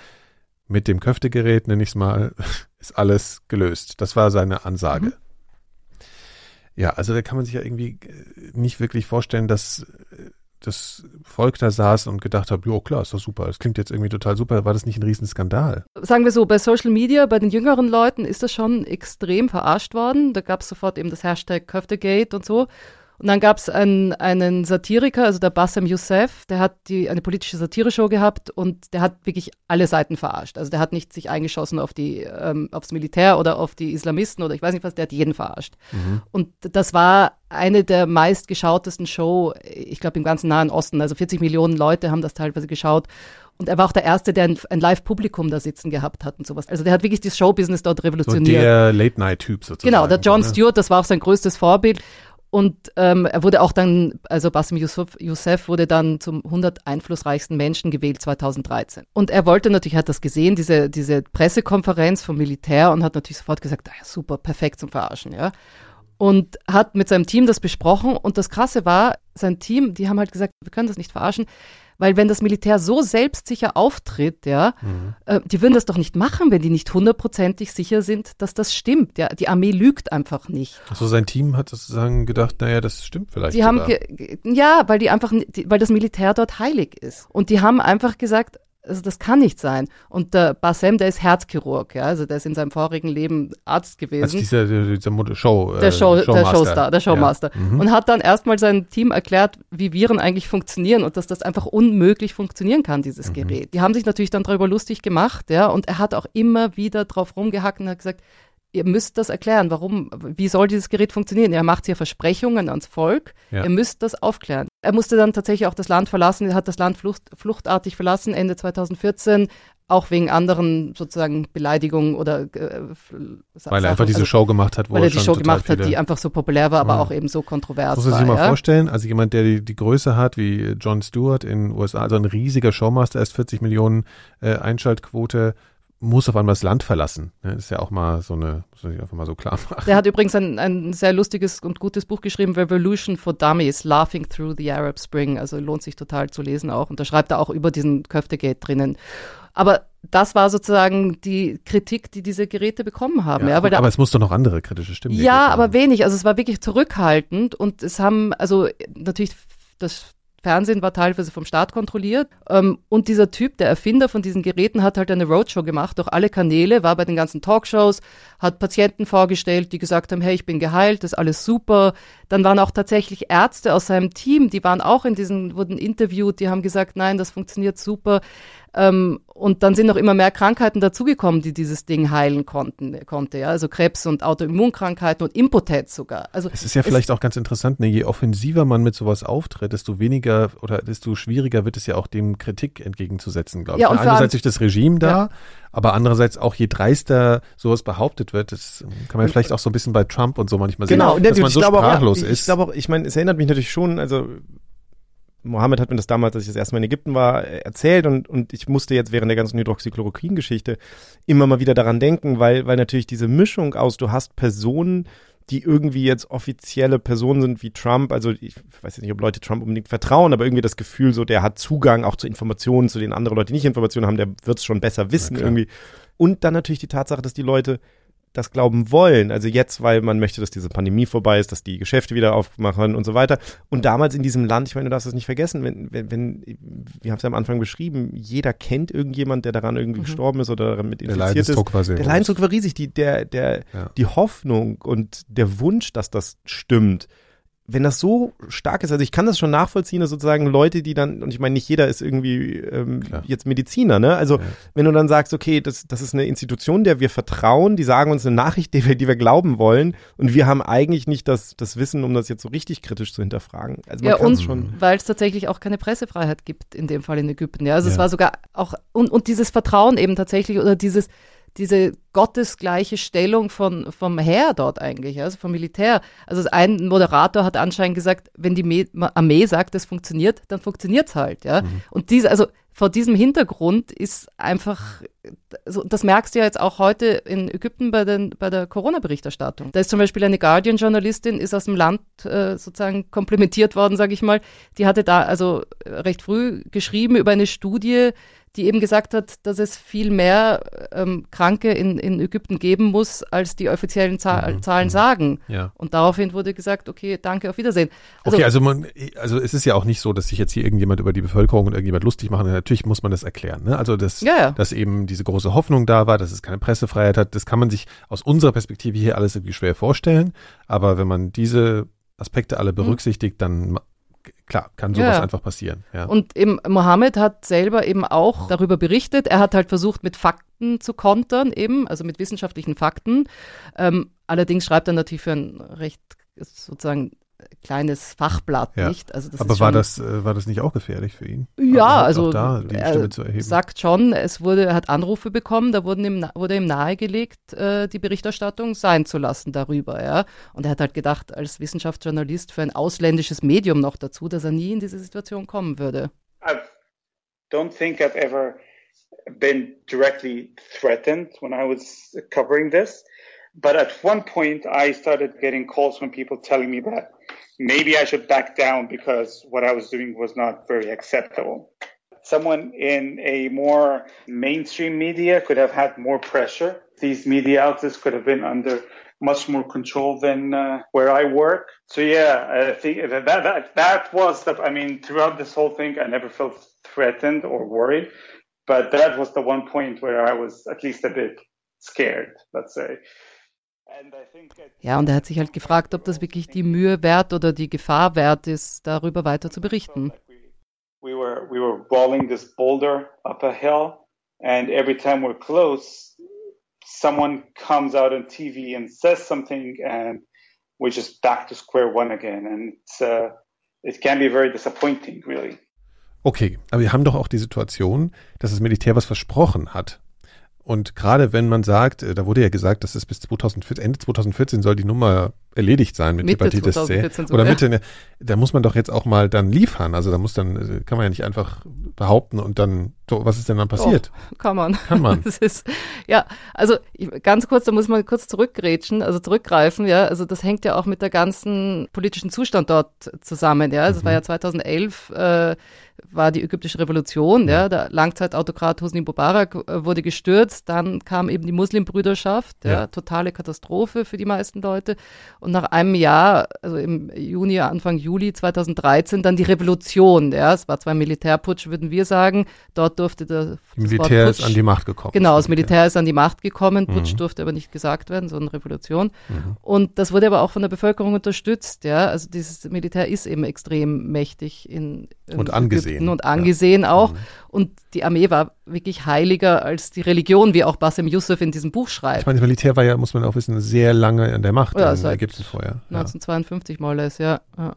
mit dem Köftegerät, nenne ich es mal, ist alles gelöst. Das war seine Ansage. Mhm. Ja, also da kann man sich ja irgendwie äh, nicht wirklich vorstellen, dass äh, das Volk da saß und gedacht hat, ja klar, ist doch super, das klingt jetzt irgendwie total super, war das nicht ein Riesenskandal? Sagen wir so, bei Social Media, bei den jüngeren Leuten ist das schon extrem verarscht worden. Da gab es sofort eben das Hashtag Köftegate und so. Und dann gab es einen, einen Satiriker, also der Bassem Youssef, der hat die, eine politische Satireshow gehabt und der hat wirklich alle Seiten verarscht. Also der hat nicht sich eingeschossen auf die, ähm, aufs Militär oder auf die Islamisten oder ich weiß nicht was, der hat jeden verarscht. Mhm. Und das war eine der meistgeschautesten Show, ich glaube im ganzen Nahen Osten. Also 40 Millionen Leute haben das teilweise geschaut. Und er war auch der Erste, der ein, ein Live-Publikum da sitzen gehabt hat und sowas. Also der hat wirklich das Showbusiness dort revolutioniert. So der Late-Night-Typ sozusagen. Genau, der John Stewart, das war auch sein größtes Vorbild. Und ähm, er wurde auch dann, also Basim Youssef, Youssef wurde dann zum 100 einflussreichsten Menschen gewählt 2013. Und er wollte natürlich, hat das gesehen, diese, diese Pressekonferenz vom Militär und hat natürlich sofort gesagt, ah, super, perfekt zum Verarschen, ja. Und hat mit seinem Team das besprochen. Und das Krasse war, sein Team, die haben halt gesagt, wir können das nicht verarschen. Weil wenn das Militär so selbstsicher auftritt, ja, mhm. äh, die würden das doch nicht machen, wenn die nicht hundertprozentig sicher sind, dass das stimmt. Ja, die Armee lügt einfach nicht. Also sein Team hat sozusagen gedacht, naja, das stimmt vielleicht. Die haben, ja, weil die einfach, weil das Militär dort heilig ist. Und die haben einfach gesagt, also das kann nicht sein. Und der Bassem, der ist Herzchirurg, ja, also der ist in seinem vorigen Leben Arzt gewesen. Also dieser, dieser Show, äh, der Show, der Showstar, der Showmaster. Ja. Mhm. Und hat dann erstmal seinem Team erklärt, wie Viren eigentlich funktionieren und dass das einfach unmöglich funktionieren kann, dieses mhm. Gerät. Die haben sich natürlich dann darüber lustig gemacht, ja, und er hat auch immer wieder drauf rumgehackt und hat gesagt, ihr müsst das erklären. Warum, wie soll dieses Gerät funktionieren? Er macht hier Versprechungen ans Volk. Ja. Ihr müsst das aufklären. Er musste dann tatsächlich auch das Land verlassen. Er hat das Land flucht, fluchtartig verlassen Ende 2014 auch wegen anderen sozusagen Beleidigungen oder äh, weil er einfach diese also, Show gemacht hat, wo weil er die Show gemacht hat, die einfach so populär war, aber ja. auch eben so kontrovers Muss man sich mal ja? vorstellen, also jemand, der die, die Größe hat wie John Stewart in den USA, also ein riesiger Showmaster, erst 40 Millionen äh, Einschaltquote, muss auf einmal das Land verlassen. Das ist ja auch mal so eine, muss man sich einfach mal so klar machen. Der hat übrigens ein, ein sehr lustiges und gutes Buch geschrieben, Revolution for Dummies, Laughing Through the Arab Spring. Also lohnt sich total zu lesen auch. Und da schreibt er auch über diesen Köftegate drinnen. Aber das war sozusagen die Kritik, die diese Geräte bekommen haben. Ja, ja, aber da, es musste noch andere kritische Stimmen Ja, aber wenig. Also es war wirklich zurückhaltend und es haben, also natürlich das Fernsehen war teilweise vom Staat kontrolliert. Ähm, und dieser Typ, der Erfinder von diesen Geräten, hat halt eine Roadshow gemacht durch alle Kanäle, war bei den ganzen Talkshows, hat Patienten vorgestellt, die gesagt haben, hey, ich bin geheilt, das ist alles super. Dann waren auch tatsächlich Ärzte aus seinem Team, die waren auch in diesen, wurden interviewt, die haben gesagt, nein, das funktioniert super. Ähm, und dann sind noch immer mehr Krankheiten dazugekommen, die dieses Ding heilen konnten, konnte. Ja? Also Krebs und Autoimmunkrankheiten und Impotenz sogar. Also es ist ja vielleicht auch ganz interessant, ne? je offensiver man mit sowas auftritt, desto weniger oder desto schwieriger wird es ja auch dem Kritik entgegenzusetzen, glaube ich. Ja, und Einerseits durch das Regime da, ja. aber andererseits auch je dreister sowas behauptet wird, das kann man vielleicht auch so ein bisschen bei Trump und so manchmal genau, sehen, dass man so sprachlos auch, ist. Ich glaube auch, ich meine, es erinnert mich natürlich schon, also Mohammed hat mir das damals, als ich das erste Mal in Ägypten war, erzählt und, und ich musste jetzt während der ganzen Hydroxychloroquin-Geschichte immer mal wieder daran denken, weil, weil natürlich diese Mischung aus, du hast Personen, die irgendwie jetzt offizielle Personen sind wie Trump, also ich weiß jetzt nicht, ob Leute Trump unbedingt vertrauen, aber irgendwie das Gefühl so, der hat Zugang auch zu Informationen, zu denen andere Leute nicht Informationen haben, der wird es schon besser wissen irgendwie. Und dann natürlich die Tatsache, dass die Leute das glauben wollen. Also jetzt, weil man möchte, dass diese Pandemie vorbei ist, dass die Geschäfte wieder aufmachen und so weiter. Und damals in diesem Land, ich meine, du darfst es nicht vergessen, wenn, wenn, wenn wir haben es ja am Anfang beschrieben, jeder kennt irgendjemand, der daran irgendwie mhm. gestorben ist oder damit infiziert der Leidensdruck ist. War sehr der Leidensdruck war riesig. Die, der, der, ja. die Hoffnung und der Wunsch, dass das stimmt, wenn das so stark ist, also ich kann das schon nachvollziehen, dass sozusagen Leute, die dann, und ich meine, nicht jeder ist irgendwie ähm, jetzt Mediziner, ne? Also ja. wenn du dann sagst, okay, das, das ist eine Institution, der wir vertrauen, die sagen uns eine Nachricht, die wir, die wir glauben wollen, und wir haben eigentlich nicht das, das Wissen, um das jetzt so richtig kritisch zu hinterfragen. Also man ja, und schon. Weil es tatsächlich auch keine Pressefreiheit gibt, in dem Fall in Ägypten. Ja, also ja. es war sogar auch, und, und dieses Vertrauen eben tatsächlich, oder dieses, diese gottesgleiche Stellung von, vom Heer dort eigentlich, also vom Militär. Also ein Moderator hat anscheinend gesagt, wenn die Armee sagt, es funktioniert, dann funktioniert es halt. Ja? Mhm. Und diese, also vor diesem Hintergrund ist einfach, also das merkst du ja jetzt auch heute in Ägypten bei, den, bei der Corona-Berichterstattung. Da ist zum Beispiel eine Guardian-Journalistin, ist aus dem Land äh, sozusagen komplimentiert worden, sage ich mal. Die hatte da also recht früh geschrieben über eine Studie, die eben gesagt hat, dass es viel mehr ähm, Kranke in, in Ägypten geben muss, als die offiziellen Zahl, mhm. Zahlen mhm. sagen. Ja. Und daraufhin wurde gesagt, okay, danke, auf Wiedersehen. Also, okay, also man, also es ist ja auch nicht so, dass sich jetzt hier irgendjemand über die Bevölkerung und irgendjemand lustig machen. Natürlich muss man das erklären. Ne? Also dass, ja, ja. dass eben diese große Hoffnung da war, dass es keine Pressefreiheit hat, das kann man sich aus unserer Perspektive hier alles irgendwie schwer vorstellen. Aber wenn man diese Aspekte alle berücksichtigt, dann klar, kann sowas ja. einfach passieren. Ja. Und eben Mohammed hat selber eben auch darüber berichtet. Er hat halt versucht, mit Fakten zu kontern, eben, also mit wissenschaftlichen Fakten. Ähm, allerdings schreibt er natürlich für ein recht sozusagen kleines Fachblatt, ja. nicht? Also das Aber war das äh, war das nicht auch gefährlich für ihn? Ja, also, da er sagt schon, es wurde, er hat Anrufe bekommen, da wurden ihm, wurde ihm nahegelegt, äh, die Berichterstattung sein zu lassen darüber, ja. Und er hat halt gedacht, als Wissenschaftsjournalist für ein ausländisches Medium noch dazu, dass er nie in diese Situation kommen würde. I don't think I've ever been directly threatened when I was covering this. But at one point, I started getting calls from people telling me that maybe I should back down because what I was doing was not very acceptable. Someone in a more mainstream media could have had more pressure. These media outlets could have been under much more control than uh, where I work. So yeah, I think that, that that was the. I mean, throughout this whole thing, I never felt threatened or worried, but that was the one point where I was at least a bit scared. Let's say. Ja, und er hat sich halt gefragt, ob das wirklich die Mühe wert oder die Gefahr wert ist, darüber weiter zu berichten. We were, we were rolling this boulder up a hill and every time we're close, someone comes out on TV and says something and we're just back to square one again. And it's, uh, it can be very disappointing, really. Okay, aber wir haben doch auch die Situation, dass das Militär was versprochen hat. Und gerade wenn man sagt, äh, da wurde ja gesagt, dass es bis 2014, Ende 2014 soll die Nummer erledigt sein mit Mitte Hepatitis C. So, Oder. Mitte, ne, da muss man doch jetzt auch mal dann liefern. Also da muss dann, äh, kann man ja nicht einfach behaupten und dann, so, was ist denn dann passiert? Oh, kann man. Kann man. Das ist, ja, also ganz kurz, da muss man kurz zurückgrätschen, also zurückgreifen, ja. Also das hängt ja auch mit der ganzen politischen Zustand dort zusammen, ja. Also es war ja 2011, äh, war die ägyptische Revolution, ja. Der Langzeitautokrat Hosni Mubarak äh, wurde gestürzt, dann kam eben die Muslimbrüderschaft, ja. Ja. Totale Katastrophe für die meisten Leute. Und nach einem Jahr, also im Juni, Anfang Juli 2013, dann die Revolution, ja. Es war zwar ein Militärputsch, würden wir sagen. Dort durfte der Das Militär Wort ist Putsch- an die Macht gekommen. Genau, das Militär ist an die Macht gekommen. Putsch Mhm. durfte aber nicht gesagt werden, sondern Revolution. Mhm. Und das wurde aber auch von der Bevölkerung unterstützt. Ja, also dieses Militär ist eben extrem mächtig in, in Und angesehen, Ägypten und ja. angesehen auch. Mhm. Und die Armee war wirklich heiliger als die Religion, wie auch Bassem Youssef in diesem Buch schreibt. Ich meine, das Militär war ja, muss man auch wissen, sehr lange an der Macht Ja, in seit Ägypten vorher. Ja. 1952 mal ist, ja. ja.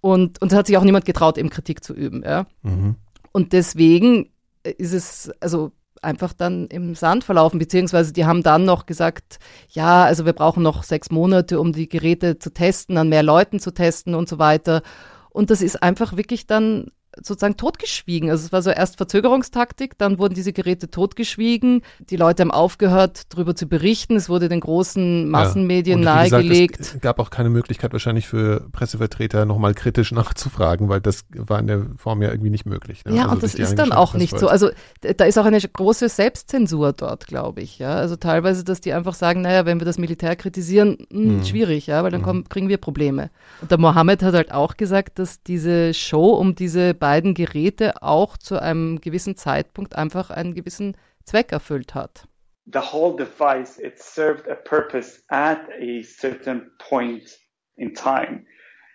Und, und es hat sich auch niemand getraut, eben Kritik zu üben, ja. Mhm. Und deswegen ist es also einfach dann im Sand verlaufen, beziehungsweise die haben dann noch gesagt, ja, also wir brauchen noch sechs Monate, um die Geräte zu testen, an mehr Leuten zu testen und so weiter. Und das ist einfach wirklich dann sozusagen totgeschwiegen. Also es war so erst Verzögerungstaktik, dann wurden diese Geräte totgeschwiegen. Die Leute haben aufgehört, darüber zu berichten. Es wurde den großen Massenmedien Und wie gesagt, nahegelegt. Es gab auch keine Möglichkeit wahrscheinlich für Pressevertreter nochmal kritisch nachzufragen, weil das war in der Form ja irgendwie nicht möglich. Ne? Ja, Also und das ist dann auch nicht so. Also da ist auch eine große Selbstzensur dort, glaube ich. Ja, also teilweise, dass die einfach sagen, naja, wenn wir das Militär kritisieren, mh, Mhm. schwierig, ja, weil dann Mhm. kommen, kriegen wir Probleme. Und der Mohammed hat halt auch gesagt, dass diese Show um diese beiden Geräte auch zu einem gewissen Zeitpunkt einfach einen gewissen Zweck erfüllt hat. The whole device, it served a purpose at a certain point in time.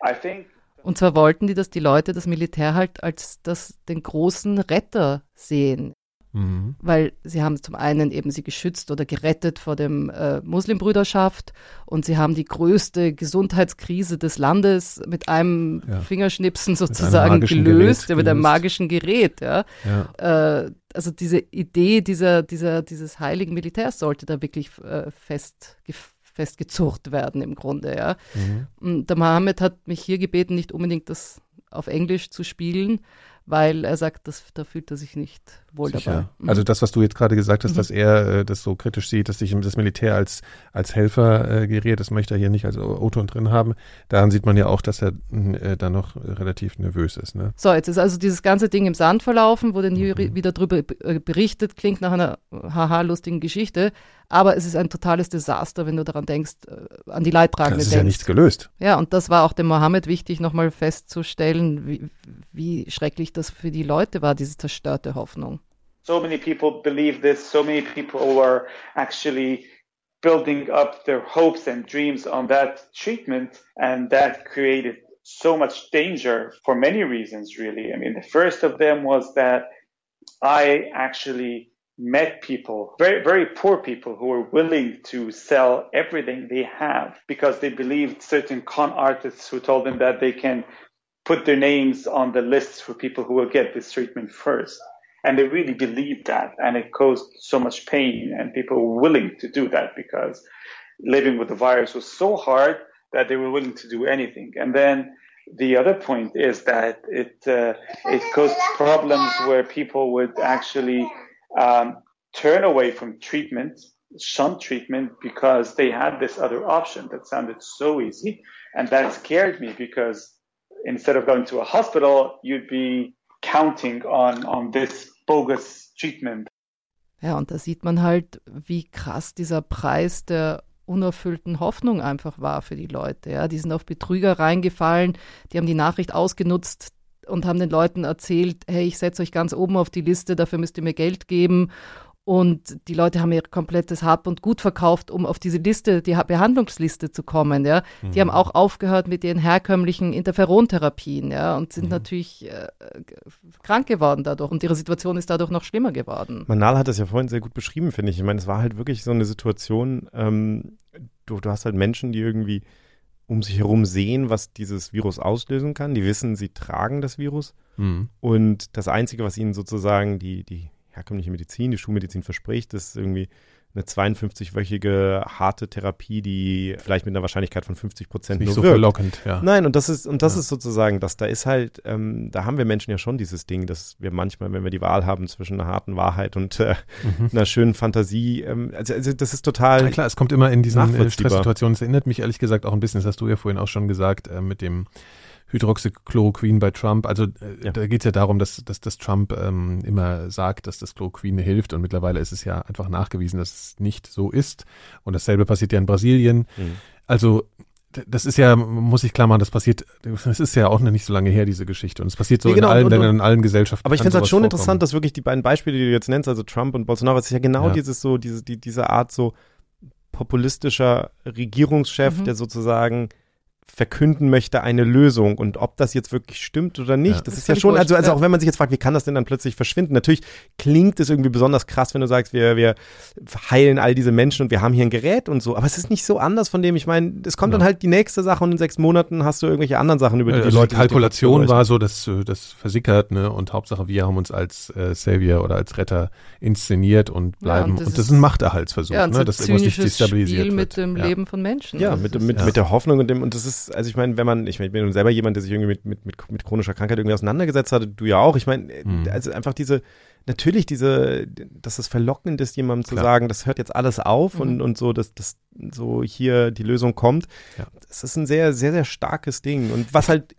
I think Und zwar wollten die, dass die Leute das Militär halt als das, den großen Retter sehen. Mhm. weil sie haben zum einen eben sie geschützt oder gerettet vor dem äh, Muslimbrüderschaft und sie haben die größte Gesundheitskrise des Landes mit einem Ja. Fingerschnipsen sozusagen magischen gelöst, ja, mit einem gelöst. magischen Gerät, ja. Ja. Äh, also diese Idee dieser, dieser, dieses heiligen Militärs sollte da wirklich äh, fest, gef- festgezurrt werden im Grunde, ja. Mhm. Und der Mohammed hat mich hier gebeten, nicht unbedingt das auf Englisch zu spielen, weil er sagt, das, da fühlt er sich nicht wohl dabei. Sicher. Mhm. Also das, was du jetzt gerade gesagt hast, Mhm. dass er äh, das so kritisch sieht, dass sich das Militär als, als Helfer äh, geriert, das möchte er hier nicht als O-Ton drin haben. Daran sieht man ja auch, dass er äh, da noch relativ nervös ist. Ne? So, jetzt ist also dieses ganze Ding im Sand verlaufen, wurde nie Mhm. wieder drüber äh, berichtet, klingt nach einer haha lustigen Geschichte, aber es ist ein totales Desaster, wenn du daran denkst, äh, an die Leidtragenden Das ist denkst. ja nichts gelöst. Ja, und das war auch dem Mohammed wichtig, nochmal festzustellen, wie, wie schrecklich das für die Leute war, diese zerstörte Hoffnung. so many people believe this, so many people were actually building up their hopes and dreams on that treatment, and that created so much danger for many reasons, really. I mean, the first of them was that I actually met people, very, very poor people who were willing to sell everything they have because they believed certain con artists who told them that they can put their names on the lists for people who will get this treatment first. And they really believed that. And it caused so much pain. And people were willing to do that because living with the virus was so hard that they were willing to do anything. And then the other point is that it, uh, it caused problems where people would actually um, turn away from treatment, shun treatment because they had this other option that sounded so easy. And that scared me because instead of going to a hospital, you'd be counting on, on this bogus treatment. Ja, und da sieht man halt, wie krass dieser Preis der unerfüllten Hoffnung einfach war für die Leute. Ja, die sind auf Betrüger reingefallen, die haben die Nachricht ausgenutzt und haben den Leuten erzählt, hey, ich setze euch ganz oben auf die Liste, dafür müsst ihr mir Geld geben. Und die Leute haben ihr komplettes Hab und Gut verkauft, um auf diese Liste, die Behandlungsliste zu kommen. Ja. Mhm. Die haben auch aufgehört mit ihren herkömmlichen Interferontherapien ja, und sind mhm. natürlich äh, krank geworden dadurch. Und ihre Situation ist dadurch noch schlimmer geworden. Manal hat das ja vorhin sehr gut beschrieben, finde ich. Ich meine, es war halt wirklich so eine Situation, ähm, du, du hast halt Menschen, die irgendwie um sich herum sehen, was dieses Virus auslösen kann. Die wissen, sie tragen das Virus. Mhm. Und das Einzige, was ihnen sozusagen die, die herkömmliche Medizin, die Schulmedizin verspricht, ist irgendwie eine 52-wöchige harte Therapie, die vielleicht mit einer Wahrscheinlichkeit von 50 Prozent nur so wirkt. verlockend, ja. Nein, und das ist und das ja. ist sozusagen, dass da ist halt, ähm, da haben wir Menschen ja schon dieses Ding, dass wir manchmal, wenn wir die Wahl haben zwischen einer harten Wahrheit und äh, mhm. einer schönen Fantasie, ähm, also, also, das ist total. Ja, klar, es kommt immer in diesen äh, Stresssituationen. Es erinnert mich ehrlich gesagt auch ein bisschen, das hast du ja vorhin auch schon gesagt, äh, mit dem Hydroxychloroquin bei Trump. Also äh, ja. da geht es ja darum, dass, dass, dass Trump ähm, immer sagt, dass das Chloroquin hilft und mittlerweile ist es ja einfach nachgewiesen, dass es nicht so ist. Und dasselbe passiert ja in Brasilien. Mhm. Also das ist ja, muss ich klar machen, das passiert, das ist ja auch noch nicht so lange her, diese Geschichte. Und es passiert so nee, genau, in allen und, Ländern, in allen Gesellschaften. Aber ich finde es halt schon vorkommen. interessant, dass wirklich die beiden Beispiele, die du jetzt nennst, also Trump und Bolsonaro, es ist ja genau ja. dieses so, diese, die, diese Art so populistischer Regierungschef, mhm. der sozusagen verkünden möchte eine Lösung. Und ob das jetzt wirklich stimmt oder nicht, ja, das, das ist ja schon, also, also auch wenn man sich jetzt fragt, wie kann das denn dann plötzlich verschwinden? Natürlich klingt es irgendwie besonders krass, wenn du sagst, wir, wir heilen all diese Menschen und wir haben hier ein Gerät und so, aber es ist nicht so anders von dem, ich meine, es kommt ja. dann halt die nächste Sache und in sechs Monaten hast du irgendwelche anderen Sachen, über die also die Leute. Die Kalkulation war so, dass das versickert, ne, und Hauptsache wir haben uns als äh, Savior oder als Retter inszeniert und bleiben, ja, und, das, und das ist ein Machterhaltsversuch, ja, ne, dass irgendwas nicht destabilisiert Spiel mit dem Leben von Menschen. Ja, mit, mit, mit der Hoffnung und dem, und das ist also ich meine, wenn man, ich, mein, ich bin selber jemand, der sich irgendwie mit, mit, mit, mit chronischer Krankheit irgendwie auseinandergesetzt hat, du ja auch. Ich meine, mhm. also einfach diese, natürlich diese, dass es verlockend ist, jemandem zu Klar. sagen, das hört jetzt alles auf mhm. und, und so, dass, dass so hier die Lösung kommt. Ja. Das ist ein sehr, sehr, sehr starkes Ding. Und was halt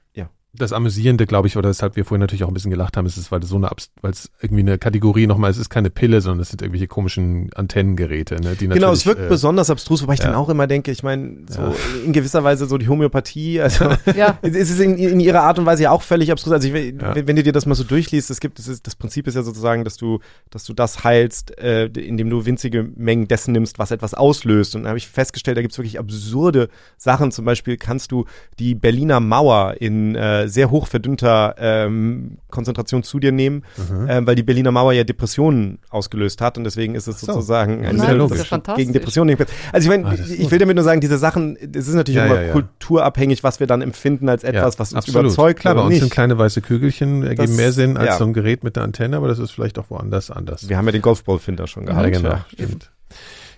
das Amüsierende, glaube ich, oder weshalb wir vorhin natürlich auch ein bisschen gelacht haben, ist es, weil es so eine, weil es irgendwie eine Kategorie nochmal, es ist keine Pille, sondern es sind irgendwelche komischen Antennengeräte, ne, die Genau, es wirkt äh, besonders abstrus, wobei ich ja. dann auch immer denke, ich meine, so ja. in gewisser Weise so die Homöopathie, also ja. es ist in, in, ihrer Art und Weise ja auch völlig abstrus. Also ich, ja. wenn, du dir das mal so durchliest, es gibt, es ist, das Prinzip ist ja sozusagen, dass du, dass du das heilst, äh, indem du winzige Mengen dessen nimmst, was etwas auslöst. Und da habe ich festgestellt, da gibt es wirklich absurde Sachen. Zum Beispiel kannst du die Berliner Mauer in äh, sehr hoch verdünnter ähm, Konzentration zu dir nehmen, mhm. ähm, weil die Berliner Mauer ja Depressionen ausgelöst hat und deswegen ist es so. sozusagen ein Nein, das gegen Depressionen. Also ich meine, ah, ich will damit nur sagen, diese Sachen, es ist natürlich ja, immer ja, ja. kulturabhängig, was wir dann empfinden als etwas, was uns absolut. überzeugt. Klar, bei uns nicht. sind kleine weiße Kügelchen ergeben das, mehr Sinn als so ein Gerät mit der Antenne, aber das ist vielleicht auch woanders anders. Wir haben ja den Golfball-Finder schon gehabt. Ja, genau, stimmt.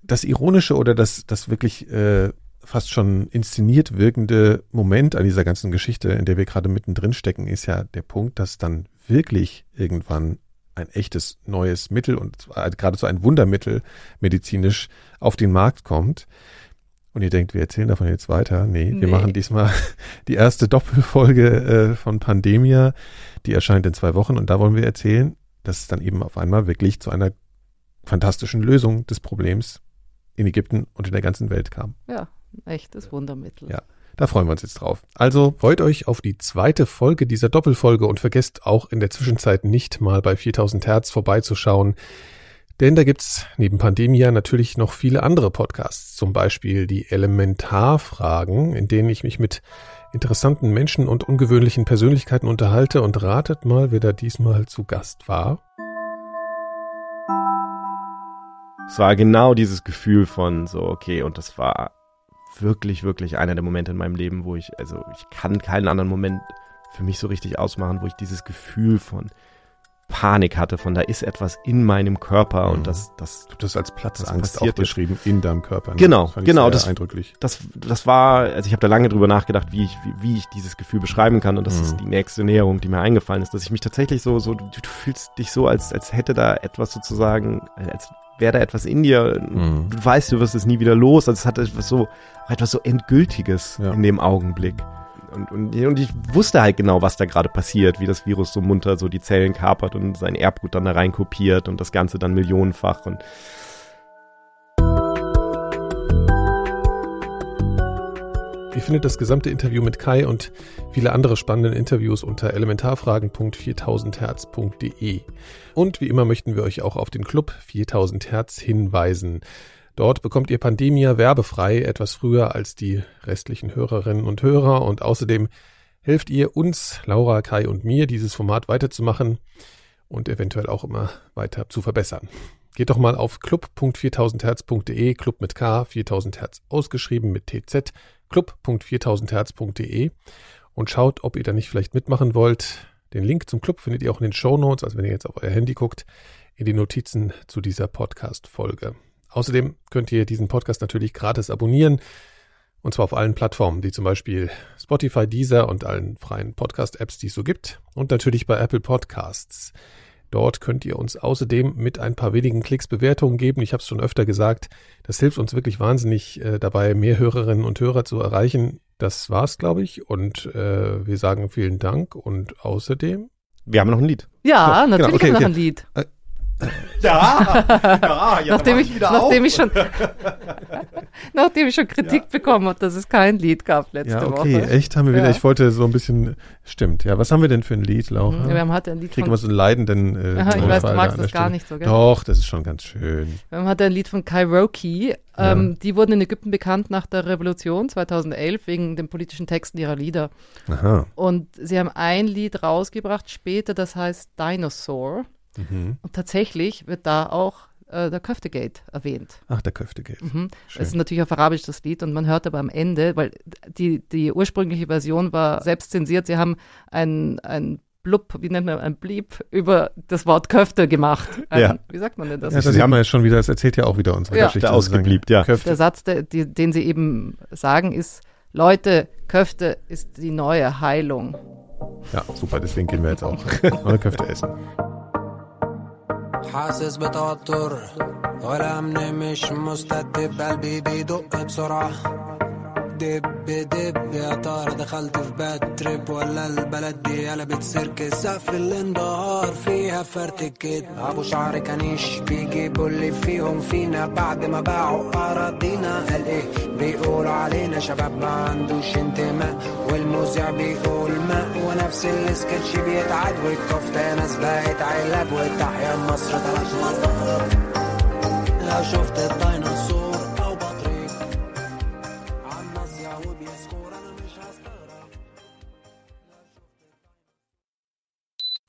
Das Ironische oder das, das wirklich äh, fast schon inszeniert wirkende Moment an dieser ganzen Geschichte, in der wir gerade mittendrin stecken, ist ja der Punkt, dass dann wirklich irgendwann ein echtes neues Mittel und gerade so ein Wundermittel medizinisch auf den Markt kommt. Und ihr denkt, wir erzählen davon jetzt weiter. Nee, nee. wir machen diesmal die erste Doppelfolge äh, von Pandemia. Die erscheint in zwei Wochen und da wollen wir erzählen, dass es dann eben auf einmal wirklich zu einer fantastischen Lösung des Problems in Ägypten und in der ganzen Welt kam. Ja, echtes Wundermittel. Ja. Da freuen wir uns jetzt drauf. Also freut euch auf die zweite Folge dieser Doppelfolge und vergesst auch in der Zwischenzeit nicht mal bei 4000 Hertz vorbeizuschauen. Denn da gibt's neben Pandemia natürlich noch viele andere Podcasts, zum Beispiel die Elementarfragen, in denen ich mich mit interessanten Menschen und ungewöhnlichen Persönlichkeiten unterhalte und ratet mal, wer da diesmal zu Gast war. Es war genau dieses Gefühl von so, okay, und das war wirklich, wirklich einer der Momente in meinem Leben, wo ich, also ich kann keinen anderen Moment für mich so richtig ausmachen, wo ich dieses Gefühl von Panik hatte, von da ist etwas in meinem Körper mhm. und das, das. Du hast als Platzangst auch beschrieben in deinem Körper. Ne? Genau, das genau. das, eindrücklich. Das, das war, also ich habe da lange drüber nachgedacht, wie ich, wie, wie ich dieses Gefühl beschreiben kann und das mhm. ist die nächste Näherung, die mir eingefallen ist, dass ich mich tatsächlich so, so, du, du fühlst dich so, als, als hätte da etwas sozusagen, als wäre da etwas in dir. Mhm. Du weißt, du wirst es nie wieder los. Also es hat etwas so, etwas so Endgültiges ja. in dem Augenblick. Und, und, und ich wusste halt genau, was da gerade passiert, wie das Virus so munter so die Zellen kapert und sein Erbgut dann da rein kopiert und das Ganze dann millionenfach und Ihr findet das gesamte Interview mit Kai und viele andere spannende Interviews unter elementarfragen.4000herz.de. Und wie immer möchten wir euch auch auf den Club 4000 Hertz hinweisen. Dort bekommt ihr Pandemia werbefrei etwas früher als die restlichen Hörerinnen und Hörer und außerdem helft ihr uns, Laura, Kai und mir, dieses Format weiterzumachen und eventuell auch immer weiter zu verbessern. Geht doch mal auf club.4000herz.de, Club mit K, 4000 Hertz ausgeschrieben mit TZ, club.4000herz.de und schaut, ob ihr da nicht vielleicht mitmachen wollt. Den Link zum Club findet ihr auch in den Show Notes, also wenn ihr jetzt auf euer Handy guckt, in die Notizen zu dieser Podcast-Folge. Außerdem könnt ihr diesen Podcast natürlich gratis abonnieren. Und zwar auf allen Plattformen, wie zum Beispiel Spotify, Deezer und allen freien Podcast-Apps, die es so gibt. Und natürlich bei Apple Podcasts. Dort könnt ihr uns außerdem mit ein paar wenigen Klicks Bewertungen geben. Ich habe es schon öfter gesagt, das hilft uns wirklich wahnsinnig äh, dabei, mehr Hörerinnen und Hörer zu erreichen. Das war's, glaube ich. Und äh, wir sagen vielen Dank und außerdem. Wir haben noch ein Lied. Ja, so, natürlich genau, okay, haben wir okay. noch ein Lied. Ja, ja, ja nachdem, ich, nachdem ich schon, nachdem ich schon Kritik ja. bekommen habe, dass es kein Lied gab letzte ja, okay. Woche. echt haben wir wieder. Ja. Ich wollte so ein bisschen, stimmt. Ja, was haben wir denn für ein Lied, Laura? Mhm, wir haben halt ein Lied Kriegen wir so einen leidenden. Äh, Aha, ich weiß, du magst das gar nicht so, gell? Doch, das ist schon ganz schön. Wir haben halt ein Lied von Kai Roki. Ähm, die wurden in Ägypten bekannt nach der Revolution 2011 wegen den politischen Texten ihrer Lieder. Aha. Und sie haben ein Lied rausgebracht später, das heißt Dinosaur. Mhm. Und tatsächlich wird da auch äh, der Köftegate erwähnt. Ach, der Köftegate. Mhm. Das ist natürlich auf Arabisch das Lied und man hört aber am Ende, weil die, die ursprüngliche Version war selbst zensiert, sie haben ein, ein Blub, wie nennt man, ein Blieb über das Wort Köfte gemacht. Ein, ja. Wie sagt man denn das? Ja, das sieht man ja schon wieder, das erzählt ja auch wieder unsere ja. Geschichte. Ausgebliebt, ja. Köfte. Der Satz, der, die, den sie eben sagen, ist, Leute, Köfte ist die neue Heilung. Ja, super, deswegen gehen wir jetzt auch mal Köfte essen. حاسس بتوتر. امني مش مستتب قلبي بيدق بسرعة. دب دب يا ترى دخلت في باد تريب ولا البلد دي قلبت سيرك سقف الانبهار فيها فرتك كده أبو شعر كانيش بيجيبوا اللي فيهم فينا. بعد ما باعوا أراضينا قال إيه؟ بيقولوا علينا شباب ما عندوش انتماء. والمذيع بيقول ما ونفس السكتش بيتعاد. والكفتة ناس بقت علاج والتحيا مصر ثلاث مرات لو شفت الديناصور